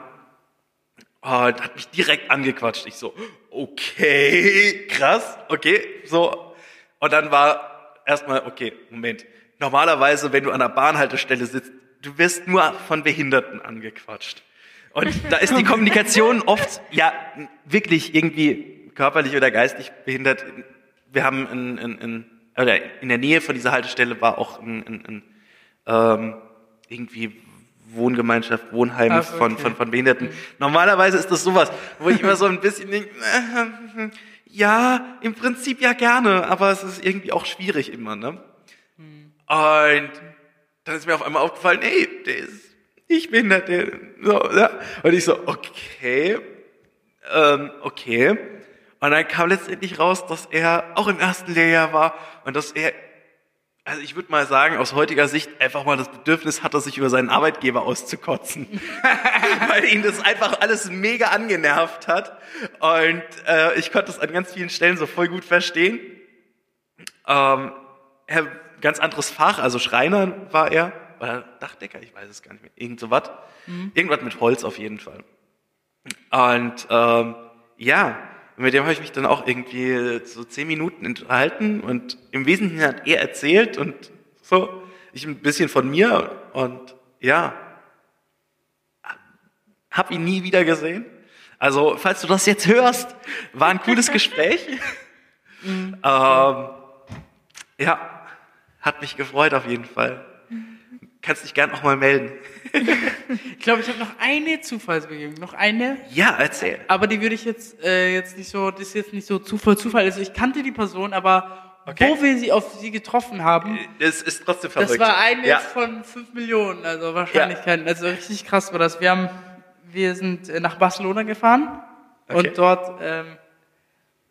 und hat mich direkt angequatscht. Ich so, okay, krass, okay, so. Und dann war erstmal, okay, Moment. Normalerweise, wenn du an der Bahnhaltestelle sitzt, du wirst nur von Behinderten angequatscht. Und da ist die Kommunikation oft, ja, wirklich irgendwie körperlich oder geistig behindert. Wir haben in, in, in, oder in der Nähe von dieser Haltestelle war auch ein, ein, ein ähm, irgendwie Wohngemeinschaft, Wohnheim
Ach, okay.
von, von, von Behinderten. Normalerweise ist das sowas, wo ich immer so ein bisschen denke, äh, ja, im Prinzip ja gerne, aber es ist irgendwie auch schwierig immer, ne? Und dann ist mir auf einmal aufgefallen, ey, der ist nicht behindert, der, so, ja. Und ich so, okay, ähm, okay. Und dann kam letztendlich raus, dass er auch im ersten Lehrjahr war und dass er also ich würde mal sagen, aus heutiger Sicht einfach mal das Bedürfnis hatte, sich über seinen Arbeitgeber auszukotzen. Weil ihn das einfach alles mega angenervt hat. Und äh, ich konnte es an ganz vielen Stellen so voll gut verstehen. Ähm, er, ganz anderes Fach, also Schreiner war er. Oder Dachdecker, ich weiß es gar nicht mehr. Irgend so was. Mhm. Irgendwas mit Holz auf jeden Fall. Und ähm, ja, und mit dem habe ich mich dann auch irgendwie so zehn Minuten unterhalten und im Wesentlichen hat er erzählt und so, ich ein bisschen von mir und ja, hab ihn nie wieder gesehen. Also, falls du das jetzt hörst, war ein cooles Gespräch. ähm, ja, hat mich gefreut auf jeden Fall. Kannst dich gern auch mal melden.
ich glaube, ich habe noch eine Zufallsbegegnung. Noch eine.
Ja, erzähl.
Aber die würde ich jetzt, äh, jetzt nicht so, das ist jetzt nicht so Zufall, Zufall. Also ich kannte die Person, aber okay. wo wir sie auf sie getroffen haben.
Das ist trotzdem verrückt.
Das war eine ja. von fünf Millionen, also Wahrscheinlichkeiten. Ja. Also richtig krass war das. Wir haben, wir sind äh, nach Barcelona gefahren okay. und dort ähm,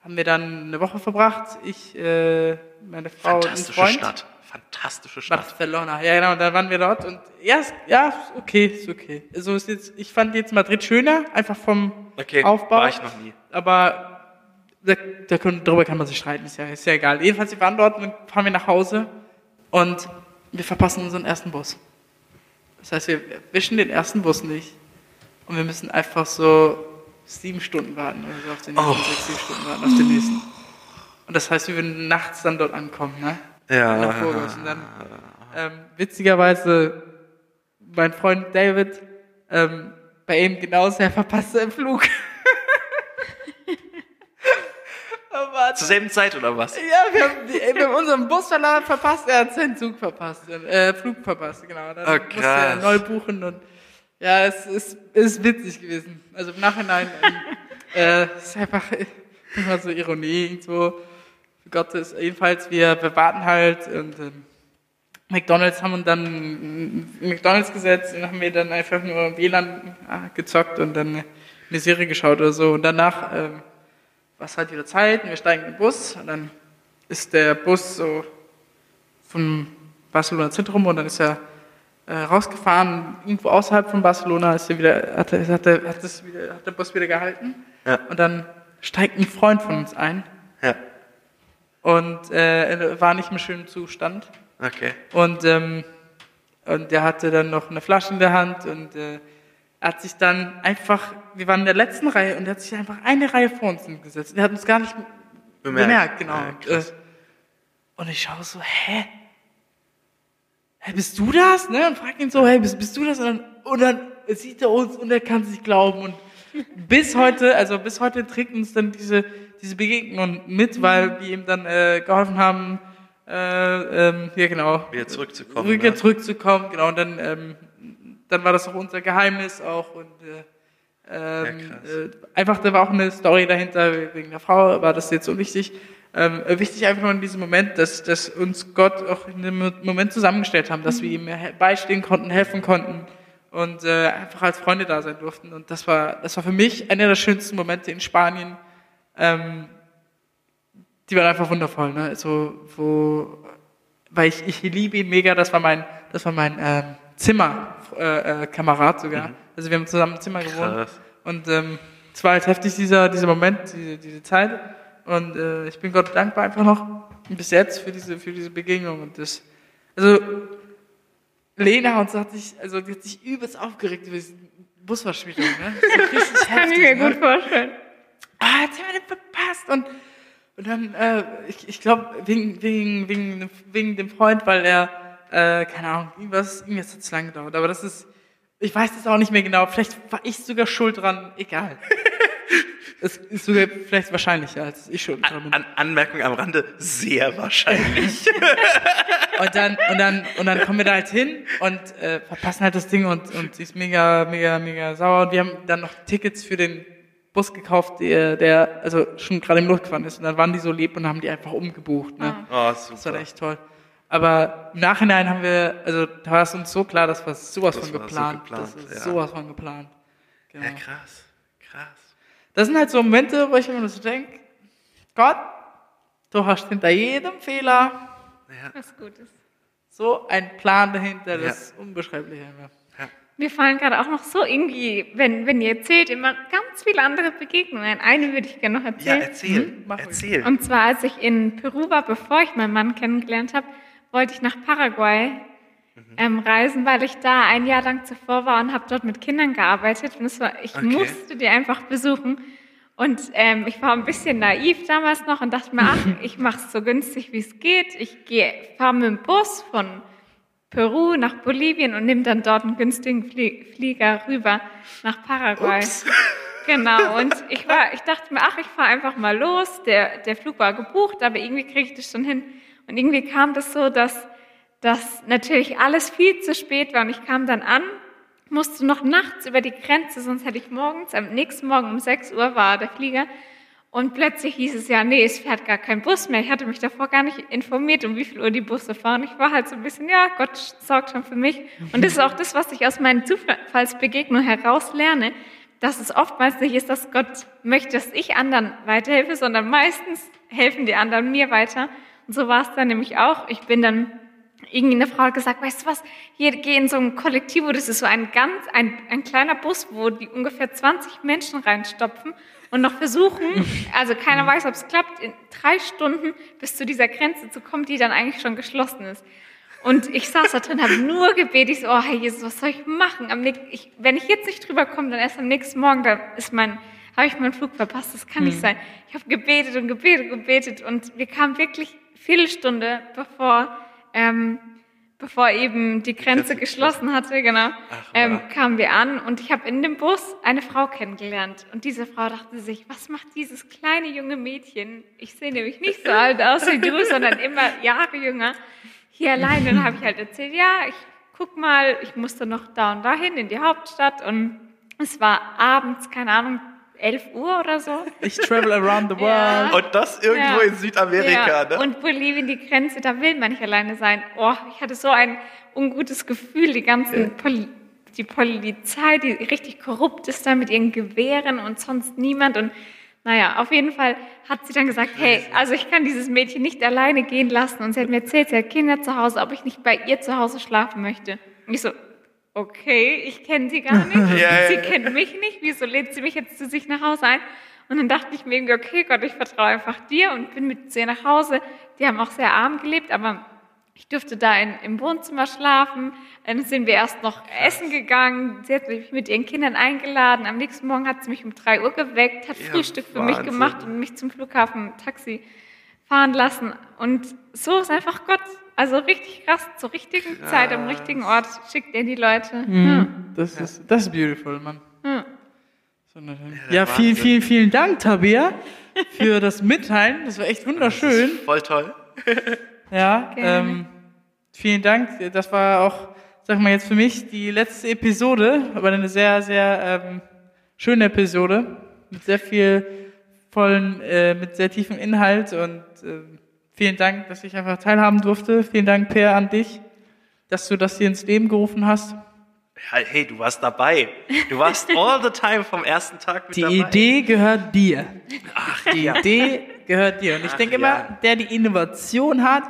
haben wir dann eine Woche verbracht. Ich, äh, meine Frau und ein Freund.
Stadt fantastische Stadt.
Barcelona, ja genau, da waren wir dort und ja, ja, okay, ist okay. Also ist jetzt, ich fand jetzt Madrid schöner, einfach vom
okay,
Aufbau.
war ich noch nie.
Aber da, da können, darüber kann man sich streiten, ist ja, ist ja egal. Jedenfalls, wir waren dort und fahren wir nach Hause und wir verpassen unseren ersten Bus. Das heißt, wir wischen den ersten Bus nicht und wir müssen einfach so sieben Stunden warten oder so auf den nächsten, oh. sechs, sieben Stunden warten auf den nächsten. Und das heißt, wir würden nachts dann dort ankommen, ne?
Ja.
nach Burgos. Und dann, ähm, witzigerweise, mein Freund David, ähm, bei ihm genauso, er verpasste im Flug.
oh, Zur selben Zeit oder was?
Ja, wir haben, wir haben unseren Bus verpasst, er hat seinen Zug verpasst, äh, Flug verpasst, genau. Dann
oh,
musste er neu buchen und ja, es ist, ist witzig gewesen. Also im Nachhinein ähm, äh, ist einfach immer so Ironie so. Gottes. Jedenfalls, wir, wir warten halt und äh, McDonalds haben uns dann McDonalds gesetzt und haben wir dann einfach nur WLAN ah, gezockt und dann eine Serie geschaut oder so. Und danach äh, war es halt wieder Zeit und wir steigen in den Bus und dann ist der Bus so vom Barcelona Zentrum und dann ist er äh, rausgefahren, irgendwo außerhalb von Barcelona ist er wieder, hat, er, hat, er, hat, das wieder, hat der Bus wieder gehalten.
Ja.
Und dann steigt ein Freund von uns ein.
Ja
und äh, war nicht im schönen Zustand.
Okay.
Und, ähm, und der hatte dann noch eine Flasche in der Hand und äh, er hat sich dann einfach, wir waren in der letzten Reihe und er hat sich einfach eine Reihe vor uns gesetzt. Er hat uns gar nicht bemerkt, bemerkt genau. Ja, äh, und ich schaue so, hä? Hä, bist du das? Ne? Und frag ihn so, hey, bist, bist du das? Und dann, und dann sieht er uns und er kann sich glauben und bis heute, also bis heute trägt uns dann diese, diese Begegnung mit, weil wir ihm dann äh, geholfen haben, äh, ähm, ja genau,
Wieder zurückzukommen.
wieder
ne?
zurückzukommen, genau, und dann, ähm, dann war das auch unser Geheimnis auch und äh, ähm,
Ja,
äh, einfach, da war auch eine Story dahinter, wegen der Frau war das jetzt so wichtig. Ähm, äh, wichtig einfach nur in diesem Moment, dass, dass uns Gott auch in dem Moment zusammengestellt haben, dass wir ihm he- beistehen konnten, helfen konnten und äh, einfach als Freunde da sein durften. Und das war, das war für mich einer der schönsten Momente in Spanien. Ähm, die waren einfach wundervoll, ne? Also, wo, weil ich, ich liebe ihn mega, das war mein, das war mein ähm, Zimmerkamerad äh, sogar. Also wir haben zusammen im Zimmer gewohnt.
Krass.
Und ähm, es war halt heftig, dieser, dieser Moment, diese, diese Zeit. Und äh, ich bin Gott dankbar einfach noch bis jetzt für diese, für diese Begegnung. Und das, also Lena und so hat sich, also die hat sich übelst aufgeregt über diese Busverspätung, ne? So richtig
Kann ich
heftig,
mir
ne?
gut vorstellen.
Ah, jetzt haben wir den verpasst. Und, und dann, äh, ich, ich glaube, wegen, wegen, wegen, wegen dem Freund, weil er, äh, keine Ahnung, irgendwas, irgendwas hat es lang gedauert. Aber das ist, ich weiß das auch nicht mehr genau. Vielleicht war ich sogar schuld dran, egal. Es ist sogar vielleicht wahrscheinlicher, als ich schuld dran bin.
An Anmerkung am Rande, sehr wahrscheinlich.
Und dann, und dann, und dann kommen wir da halt hin und äh, verpassen halt das Ding und, und sie ist mega, mega, mega sauer. Und wir haben dann noch Tickets für den Bus gekauft, der, der also schon gerade im Luft gefahren ist. Und dann waren die so lieb und haben die einfach umgebucht. Ne?
Oh,
Das war
super.
echt toll. Aber im Nachhinein haben wir, also da war es uns so klar, das war sowas
Das
von
war so
geplant.
geplant,
das ist
ja.
sowas von geplant. Genau.
Ja, krass. Krass.
Das sind halt so Momente, wo ich immer so denke, Gott, du hast hinter jedem Fehler
Was Gutes.
so einen Plan dahinter, das
Ja.
ist unbeschreiblich einfach.
Mir fallen gerade auch noch so irgendwie, wenn, wenn ihr erzählt, immer ganz viele andere Begegnungen. Eine würde ich gerne noch
Ja,
erzählen.
erzähl.
mach ruhig.
erzähl.
Und zwar, als ich in Peru war, bevor ich meinen Mann kennengelernt habe, wollte ich nach Paraguay ähm, reisen, weil ich da ein Jahr lang zuvor war und habe dort mit Kindern gearbeitet. Und es war, ich
Okay.
musste die einfach besuchen. Und ähm, ich war ein bisschen naiv damals noch und dachte mir, ach, ich mache es so günstig, wie es geht. Ich gehe, fahre mit dem Bus von Peru nach Bolivien und nehme dann dort einen günstigen Flie Flieger rüber nach Paraguay. Genau, und ich war, ich dachte mir, ach, ich fahre einfach mal los. Der, der Flug war gebucht, aber irgendwie kriege ich das schon hin. Und irgendwie kam das so, dass, dass natürlich alles viel zu spät war. Und ich kam dann an, musste noch nachts über die Grenze, sonst hätte ich morgens, am nächsten Morgen um 6 Uhr war der Flieger. Und plötzlich hieß es ja, nee, es fährt gar kein Bus mehr. Ich hatte mich davor gar nicht informiert, um wie viel Uhr die Busse fahren. Ich war halt so ein bisschen, ja, Gott sorgt schon für mich. Und das ist auch das, was ich aus meinen Zufallsbegegnungen heraus lerne, dass es oftmals nicht ist, dass Gott möchte, dass ich anderen weiterhelfe, sondern meistens helfen die anderen mir weiter. Und so war es dann nämlich auch. Ich bin dann irgendwie eine Frau gesagt, weißt du was, hier geh in so ein Kollektivo, das ist so ein ganz, ein, ein kleiner Bus, wo die ungefähr 20 Menschen reinstopfen und noch versuchen, also keiner weiß, ob es klappt, in drei Stunden bis zu dieser Grenze zu kommen, die dann eigentlich schon geschlossen ist. Und ich saß da drin, habe nur gebetet, ich so, oh Herr Jesus, was soll ich machen? Am ich, wenn ich jetzt nicht drüber komme, dann erst am nächsten Morgen, da ist mein, habe ich meinen Flug verpasst, das kann nicht sein. Ich habe gebetet und gebetet und gebetet und wir kamen wirklich Viertelstunde, bevor ähm, bevor eben die Grenze geschlossen hatte, genau, ähm, kamen wir an und ich habe in dem Bus eine Frau kennengelernt. Und diese Frau dachte sich, was macht dieses kleine junge Mädchen? Ich sehe nämlich nicht so alt aus wie du, sondern immer Jahre jünger. Hier allein. Und dann habe ich halt erzählt, ja, ich guck mal, ich musste noch da und dahin in die Hauptstadt und es war abends, keine Ahnung, 11 Uhr oder so.
Ich travel around the
Ja.
world.
Und das irgendwo
Ja.
in Südamerika,
ja.
ne?
Und Bolivien, die Grenze, da will man nicht alleine sein. Oh, ich hatte so ein ungutes Gefühl, die ganzen Poli die Polizei, die richtig korrupt ist da mit ihren Gewehren und sonst niemand. Und naja, auf jeden Fall hat sie dann gesagt, hey, also ich kann dieses Mädchen nicht alleine gehen lassen. Und sie hat mir erzählt, sie hat Kinder zu Hause, ob ich nicht bei ihr zu Hause schlafen möchte. Und ich so, okay, ich kenne sie gar nicht.
Ja,
sie kennt mich nicht. Wieso lädt sie mich jetzt zu sich nach Hause ein? Und dann dachte ich mir irgendwie, okay, Gott, ich vertraue einfach dir und bin mit ihr nach Hause. Die haben auch sehr arm gelebt, aber ich durfte da in, im Wohnzimmer schlafen. Dann sind wir erst noch essen gegangen. Sie hat mich mit ihren Kindern eingeladen. Am nächsten Morgen hat sie mich um drei Uhr geweckt, hat
Ja,
Frühstück für mich
Wahnsinn.
gemacht und mich zum Flughafen Taxi fahren lassen. Und so ist einfach Gott. Also richtig krass, zur richtigen Zeit, am richtigen Ort schickt er die Leute.
Mhm. Das, ist, das ist beautiful, Mann.
Ja.
So, na dann. Ja, vielen, vielen, vielen Dank, Tabea, für das Mitteilen. Das war echt wunderschön.
Voll toll.
Ja,
Gerne.
ähm, vielen Dank. Das war auch, sag mal jetzt für mich, die letzte Episode, aber eine sehr, sehr ähm, schöne Episode mit sehr viel vollen, äh, mit sehr tiefem Inhalt und ähm, vielen Dank, dass ich einfach teilhaben durfte. Vielen Dank, Per, an dich, dass du das hier ins Leben gerufen hast.
Hey, du warst dabei. Du warst all the time vom ersten Tag mit
Die
dabei.
Idee gehört dir. Ach, die Idee gehört dir. Und ich
Ach,
denke immer,
ja.
der die Innovation hat,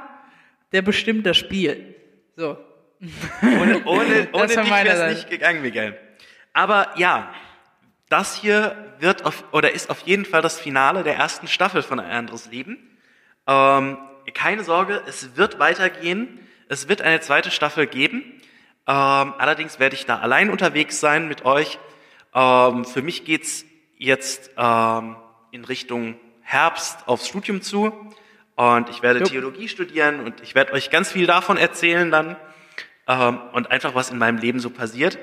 der bestimmt das Spiel. So.
Ohne, ohne, ohne dich wäre es nicht gegangen, Miguel. Aber ja, das hier wird auf, oder ist auf jeden Fall das Finale der ersten Staffel von Ein anderes Leben. Ähm, keine Sorge, es wird weitergehen. Es wird eine zweite Staffel geben. Ähm, allerdings werde ich da allein unterwegs sein mit euch. Ähm, für mich geht's jetzt ähm, in Richtung Herbst aufs Studium zu. Und ich werde
Jo.
Theologie studieren und ich werde euch ganz viel davon erzählen dann. Ähm, und einfach, was in meinem Leben so passiert.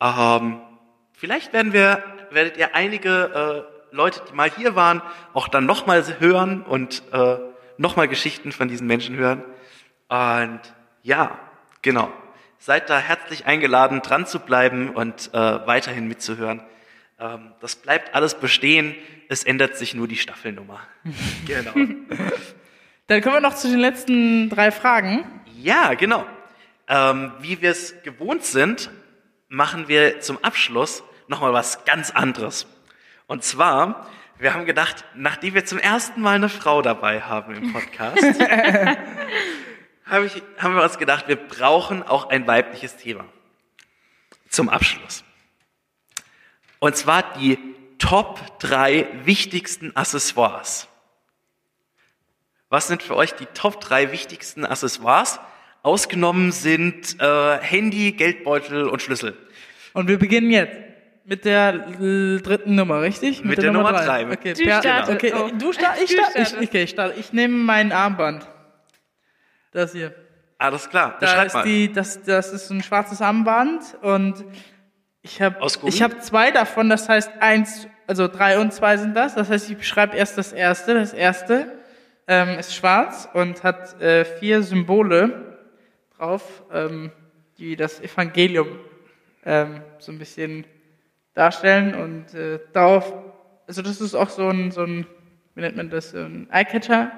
Ähm, vielleicht werden wir, werdet ihr einige äh, Leute, die mal hier waren, auch dann nochmal hören und äh, nochmal Geschichten von diesen Menschen hören. Und ja, genau. Seid da herzlich eingeladen, dran zu bleiben und äh, weiterhin mitzuhören. Ähm, das bleibt alles bestehen. Es ändert sich nur die Staffelnummer. genau.
Dann kommen wir noch zu den letzten drei Fragen.
Ja, genau. Ähm, wie wir es gewohnt sind, machen wir zum Abschluss nochmal was ganz anderes. Und zwar, wir haben gedacht, nachdem wir zum ersten Mal eine Frau dabei haben im Podcast, hab ich, haben wir uns gedacht, wir brauchen auch ein weibliches Thema. Zum Abschluss. Und zwar die Top drei wichtigsten Accessoires. Was sind für euch die Top drei wichtigsten Accessoires? Ausgenommen sind äh, Handy, Geldbeutel und Schlüssel.
Und wir beginnen jetzt mit der dritten Nummer, richtig?
Mit der Nummer drei.
Okay,
Du startest.
okay,
Oh.
du startest. Ich,
Du
start, ich, okay, ich, starte. ich nehme mein Armband. Das hier.
Alles klar,
Da
beschreib
ist
mal.
die, das, das ist ein schwarzes Armband und ich habe habe zwei davon. Das heißt eins, also drei und zwei sind das. Das heißt, ich beschreibe erst das erste. Das erste ähm, ist schwarz und hat äh, vier Symbole drauf, ähm, die das Evangelium ähm, so ein bisschen darstellen und äh, darauf, also das ist auch so ein, so ein, wie nennt man das, so ein Eyecatcher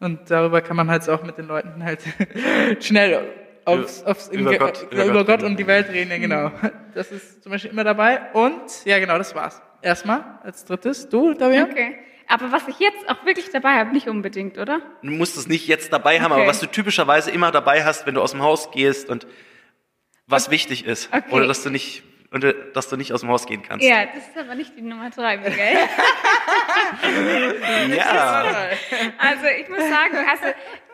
und darüber kann man halt auch mit den Leuten halt schnell aufs, aufs
Über Gott-
über,
über Gott
Gott und die Welt reden, ja genau. Das ist zum Beispiel immer dabei und ja genau, das war's. Erstmal als drittes, du, Davian?
Okay. Aber was ich jetzt auch wirklich dabei habe, nicht unbedingt, oder?
Du musst es nicht jetzt dabei haben,
Okay.
aber was du typischerweise immer dabei hast, wenn du aus dem Haus gehst und was wichtig ist.
Okay.
Oder dass du nicht, oder dass du nicht aus dem Haus gehen kannst.
Ja, das ist aber nicht die Nummer drei, Miguel.
Ja.
Also ich muss sagen, also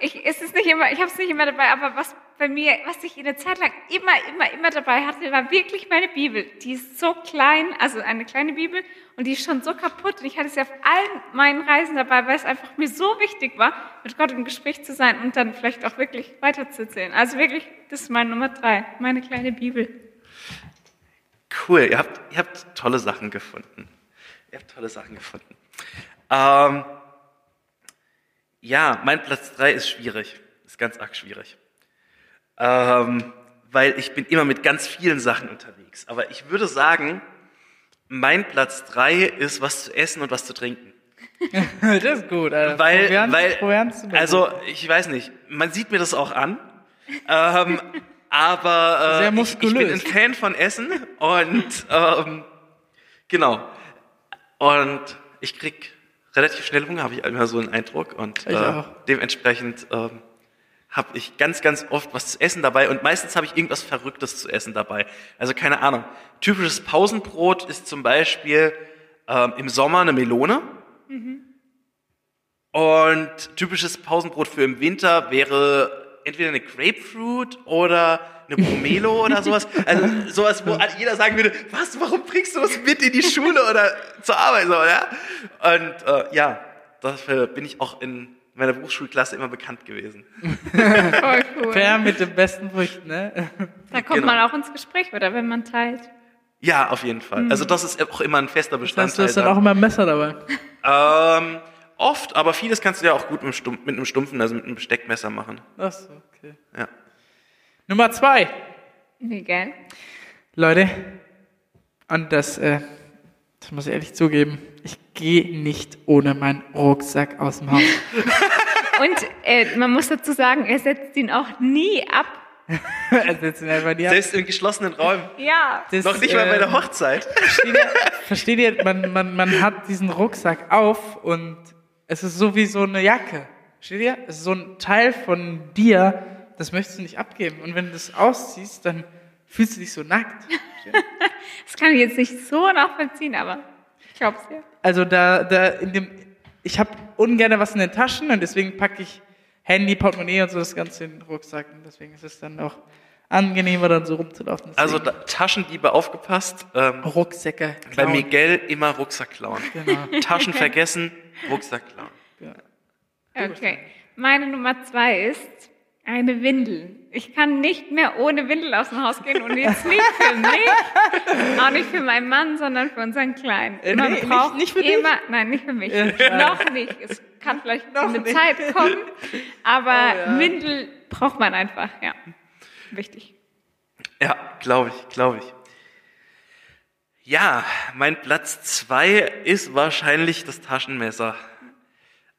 ich, es ist nicht immer, ich habe es nicht immer dabei, aber was bei mir, was ich in der Zeit lang immer, immer, immer dabei hatte, war wirklich meine Bibel. Die ist so klein, also eine kleine Bibel, und die ist schon so kaputt. Und ich hatte sie auf allen meinen Reisen dabei, weil es einfach mir so wichtig war, mit Gott im Gespräch zu sein und dann vielleicht auch wirklich weiterzuerzählen. Also wirklich, das ist meine Nummer drei, meine kleine Bibel.
Cool, ihr habt, ihr habt tolle Sachen gefunden. Ihr habt tolle Sachen gefunden. Ähm, ja, mein Platz drei ist schwierig. Ist ganz arg schwierig. Ähm, weil ich bin immer mit ganz vielen Sachen unterwegs. Aber ich würde sagen, mein Platz drei ist was zu essen und was zu trinken.
das ist gut, Alter.
Weil, weil also ich weiß nicht, man sieht mir das auch an, ähm, aber
Sehr
äh, ich, ich bin ein Fan von Essen und ähm, genau und ich krieg relativ schnell Hunger, habe ich immer so einen Eindruck und äh, dementsprechend ähm, habe ich ganz, ganz oft was zu essen dabei und meistens habe ich irgendwas Verrücktes zu essen dabei. Also keine Ahnung. Typisches Pausenbrot ist zum Beispiel ähm, im Sommer eine Melone. Und typisches Pausenbrot für im Winter wäre entweder eine Grapefruit oder eine Pomelo oder sowas. Also sowas, wo jeder sagen würde, was, warum bringst du das mit in die Schule oder zur Arbeit? So, ja? Und äh, ja, dafür bin ich auch in in meiner Berufsschulklasse immer bekannt gewesen.
Voll cool.
Per mit dem besten Früchten, ne?
Da kommt
Genau.
man auch ins Gespräch, oder wenn man teilt.
Ja, auf jeden Fall. Also das ist auch immer ein fester
Das heißt, du
Bestandteil.
hast dann auch immer ein Messer dabei.
ähm, oft, aber vieles kannst du ja auch gut mit einem, Stumpf, mit einem stumpfen, also mit einem Besteckmesser machen.
Ach so, okay.
Ja.
Nummer zwei.
Wie geil.
Leute, und das, äh, das muss ich ehrlich zugeben, ich gehe nicht ohne meinen Rucksack aus dem Haus.
Und äh, man muss dazu sagen, er setzt ihn auch nie ab.
Also jetzt einfach die Hand.
Selbst in geschlossenen Räumen.
Ja.
Das,
Noch nicht mal bei der
ähm,
Hochzeit.
Versteht ihr, versteht ihr man, man, man hat diesen Rucksack auf und es ist so wie so eine Jacke. Versteht ihr? Es ist so ein Teil von dir, das möchtest du nicht abgeben. Und wenn du das ausziehst, dann fühlst du dich so nackt.
Das kann ich jetzt nicht so nachvollziehen, aber ich glaube es ja.
Also da, da in dem, ich habe ungern was in den Taschen und deswegen packe ich Handy, Portemonnaie und so das Ganze in den Rucksack. Und deswegen ist es dann auch angenehmer, dann so rumzulaufen. Deswegen
Also da, Taschendiebe aufgepasst. Ähm,
Rucksäcke.
bei
klauen.
Miguel immer Rucksack klauen.
Genau.
Taschen vergessen, Rucksack klauen.
Okay. Meine Nummer zwei ist eine Windel. Ich kann nicht mehr ohne Windel aus dem Haus gehen und jetzt nicht für mich, auch nicht für meinen Mann, sondern für unseren Kleinen.
Äh,
Man
nee, nicht-
braucht
nicht für dich?
immer, nein, nicht für mich,
Ja.
noch nicht. Es kann vielleicht
Noch
eine
nicht.
Zeit kommen, aber
Oh, ja.
Windel braucht man einfach, ja. Wichtig.
Ja, glaube ich, glaube ich. Ja, mein Platz zwei ist wahrscheinlich das Taschenmesser.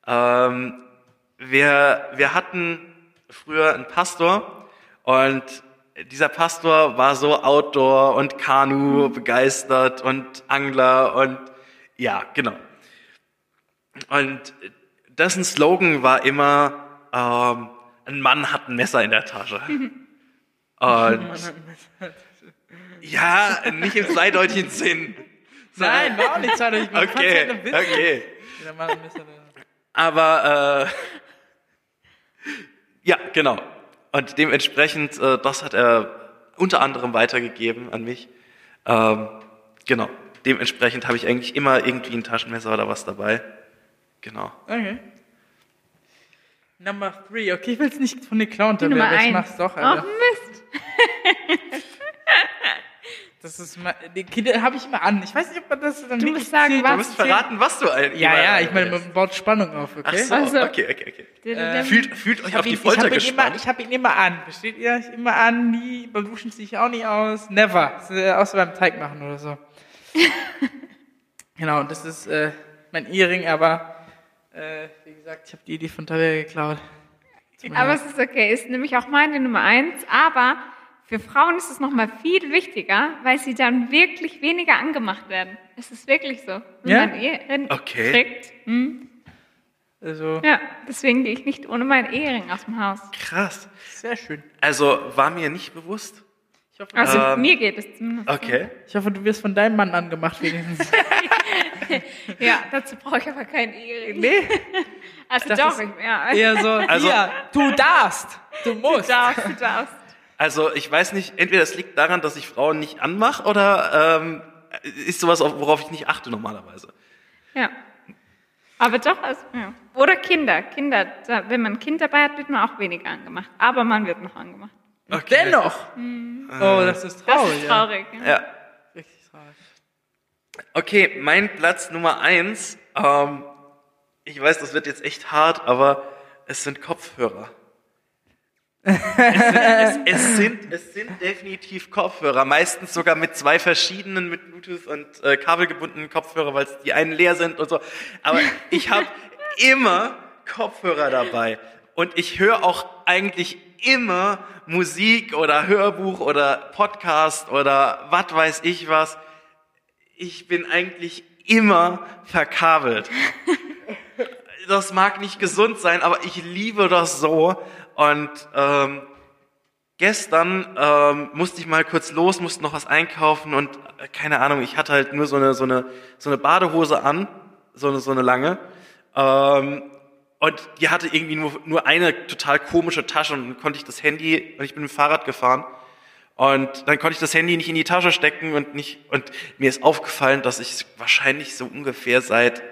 Ähm, wir, wir hatten früher einen Pastor und dieser Pastor war so Outdoor und Kanu begeistert und Angler und ja, genau. Und dessen Slogan war immer, ähm, ein Mann hat ein Messer in der Tasche. Und ja, nicht im zweideutigen Sinn.
Nein, war auch nicht zweideutig.
Okay,
halt
okay.
Äh,
Aber äh, ja, genau. Und dementsprechend, äh, das hat er unter anderem weitergegeben an mich. Ähm, genau. Dementsprechend habe ich eigentlich immer irgendwie ein Taschenmesser oder was dabei. Genau.
Okay. Number three. Okay, ich will es nicht von dir klauen, aber ich mach's doch, Alter.
Mist.
Das ist mal, die Kinder habe ich immer an. Ich weiß nicht, ob man das dann
Du musst sagen,
zählt.
Du
was?
musst verraten, was du ein-
Ja, ja, ich meine, man baut Spannung auf,
Ach
okay?
so,
Also-
okay, okay, okay.
Äh,
Fühlt, fühlt euch
Ich
auf
habe
die
ihn, ich
Folter
hab ihn, immer,
gespannt.
ich hab ihn immer an. Versteht ihr? Ich immer an, nie, beim Duschen ziehe ich auch nie aus. Never. Äh, Außer beim Teig machen oder so. genau, das ist äh, mein Ehering, aber äh, wie gesagt, ich habe die Idee von Tabea geklaut.
Aber es ist okay, ist nämlich auch meine Nummer eins. Aber für Frauen ist es nochmal viel wichtiger, weil sie dann wirklich weniger angemacht werden. Es ist wirklich so. Wenn
Ja?
man Ehering
Okay.
kriegt. Hm,
Also,
ja, deswegen gehe ich nicht ohne meinen Ehering aus dem Haus.
Krass.
sehr schön.
Also war mir nicht bewusst.
Ich hoffe,
Also
Ähm,
mir geht es zumindest.
Okay.
ich hoffe, du wirst von deinem Mann angemacht wenigstens.
Ja, dazu brauche ich aber keinen Ehering.
nee,
Also
das
doch,
ist
ich, ja.
eher so,
Also-
hier, du darfst, du musst.
Du darfst, du darfst.
Also ich weiß nicht, entweder es liegt daran, dass ich Frauen nicht anmache oder ähm, ist sowas, auf- worauf ich nicht achte normalerweise.
Ja. Aber doch, also, ja. Oder Kinder. Kinder, da, wenn man ein Kind dabei hat, wird man auch weniger angemacht. Aber man wird noch angemacht.
Okay.
Dennoch. Oh, das ist
Mhm. Das
traurig.
ist traurig. Ja.
Ja.
Ja. Richtig traurig.
Okay, mein Platz Nummer eins. Ähm, ich weiß, das wird jetzt echt hart, aber es sind Kopfhörer. Es, sind, es, es, sind, es sind definitiv Kopfhörer, meistens sogar mit zwei verschiedenen, mit Bluetooth und äh, kabelgebundenen Kopfhörer, weil die einen leer sind und so. Aber ich habe immer Kopfhörer dabei und ich höre auch eigentlich immer Musik oder Hörbuch oder Podcast oder was weiß ich was ich bin eigentlich immer verkabelt. Das mag nicht gesund sein, aber ich liebe das so. Und ähm, gestern ähm, musste ich mal kurz los, musste noch was einkaufen und äh, keine Ahnung, ich hatte halt nur so eine so eine so eine Badehose an, so eine so eine lange. Ähm, und die hatte irgendwie nur, nur eine total komische Tasche und dann konnte ich das Handy, und ich bin mit dem Fahrrad gefahren, und dann konnte ich das Handy nicht in die Tasche stecken und nicht, und mir ist aufgefallen, dass ich wahrscheinlich so ungefähr seit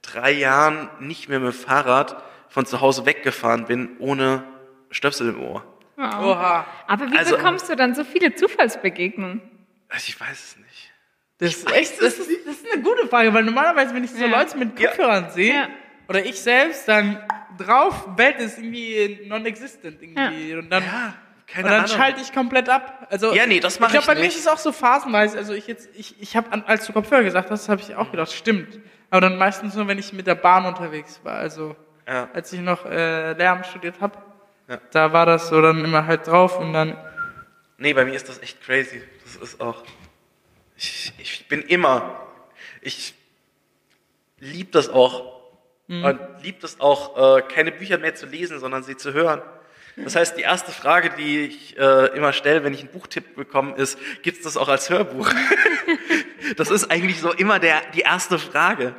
drei Jahren nicht mehr mit dem Fahrrad von zu Hause weggefahren bin, ohne Stöpsel im Ohr.
Oha.
Aber wie
Also-
bekommst du dann so viele Zufallsbegegnungen?
Also Ich weiß es nicht.
Das ist echt, das ist, das ist eine gute Frage, weil normalerweise, wenn ich so
Ja.
Leute mit
Ja.
Kopfhörern sehe,
Ja.
oder ich selbst, dann drauf, Welt ist irgendwie non-existent irgendwie. Und dann,
Ja, keine
und dann schalte ich komplett ab. Also,
Ja, nee, das mach
ich glaube,
ich
bei mir ist es auch so phasenweise. Also ich jetzt, ich, ich habe, als du Kopfhörer gesagt hast, habe ich auch gedacht, stimmt. Aber dann meistens nur, wenn ich mit der Bahn unterwegs war. Also
Ja.
als ich noch äh, Lehramt studiert habe,
Ja.
da war das so dann immer halt drauf und dann
Nee, bei mir ist das echt crazy. Das ist auch. Ich, ich bin immer. Ich lieb das auch. Und lieb das auch, äh, keine Bücher mehr zu lesen, sondern sie zu hören. Das heißt, die erste Frage, die ich äh, immer stelle, wenn ich einen Buchtipp bekomme, ist, gibt's das auch als Hörbuch? das ist eigentlich so immer der, die erste Frage.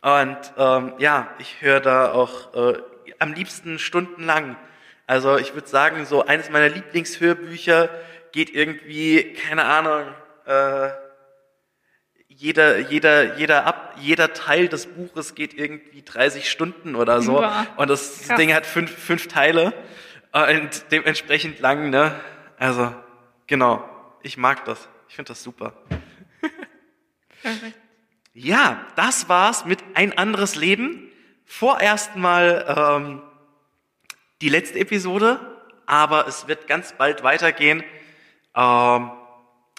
Und ähm, ja, ich höre da auch äh, am liebsten stundenlang. Also ich würde sagen, so eines meiner Lieblingshörbücher geht irgendwie, keine Ahnung, äh, jeder, jeder, jeder ab, jeder Teil des Buches geht irgendwie 30 Stunden oder so.
Boah,
Und das
krass.
Ding hat fünf, fünf Teile und dementsprechend lang, ne? Also, genau. Ich mag das. Ich finde das super. Ja, das war's mit ein anderes Leben. Vorerst mal ähm, die letzte Episode, aber es wird ganz bald weitergehen ähm,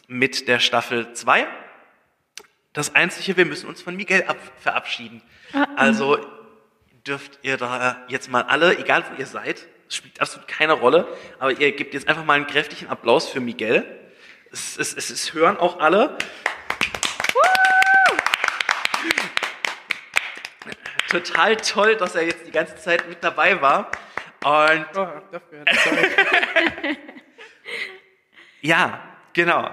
mit der Staffel 2. Das Einzige, wir müssen uns von Miguel ab verabschieden. Also dürft ihr da jetzt mal alle, egal wo ihr seid, es spielt absolut keine Rolle, aber ihr gebt jetzt einfach mal einen kräftigen Applaus für Miguel. Es, es, es, es hören auch alle. Total toll, dass er jetzt die ganze Zeit mit dabei war. Und
oh, dafür
ja, genau.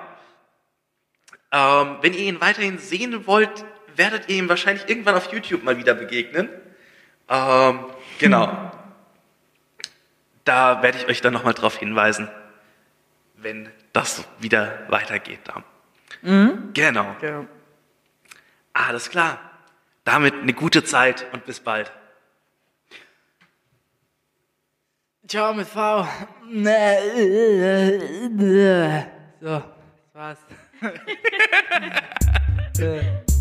Ähm, wenn ihr ihn weiterhin sehen wollt, werdet ihr ihm wahrscheinlich irgendwann auf YouTube mal wieder begegnen. Ähm, genau. Da werde ich euch dann nochmal drauf hinweisen, wenn das wieder weitergeht. Da. Genau.
ja.
Alles klar. Damit eine gute Zeit und bis bald.
Ciao mit V. So, das war's.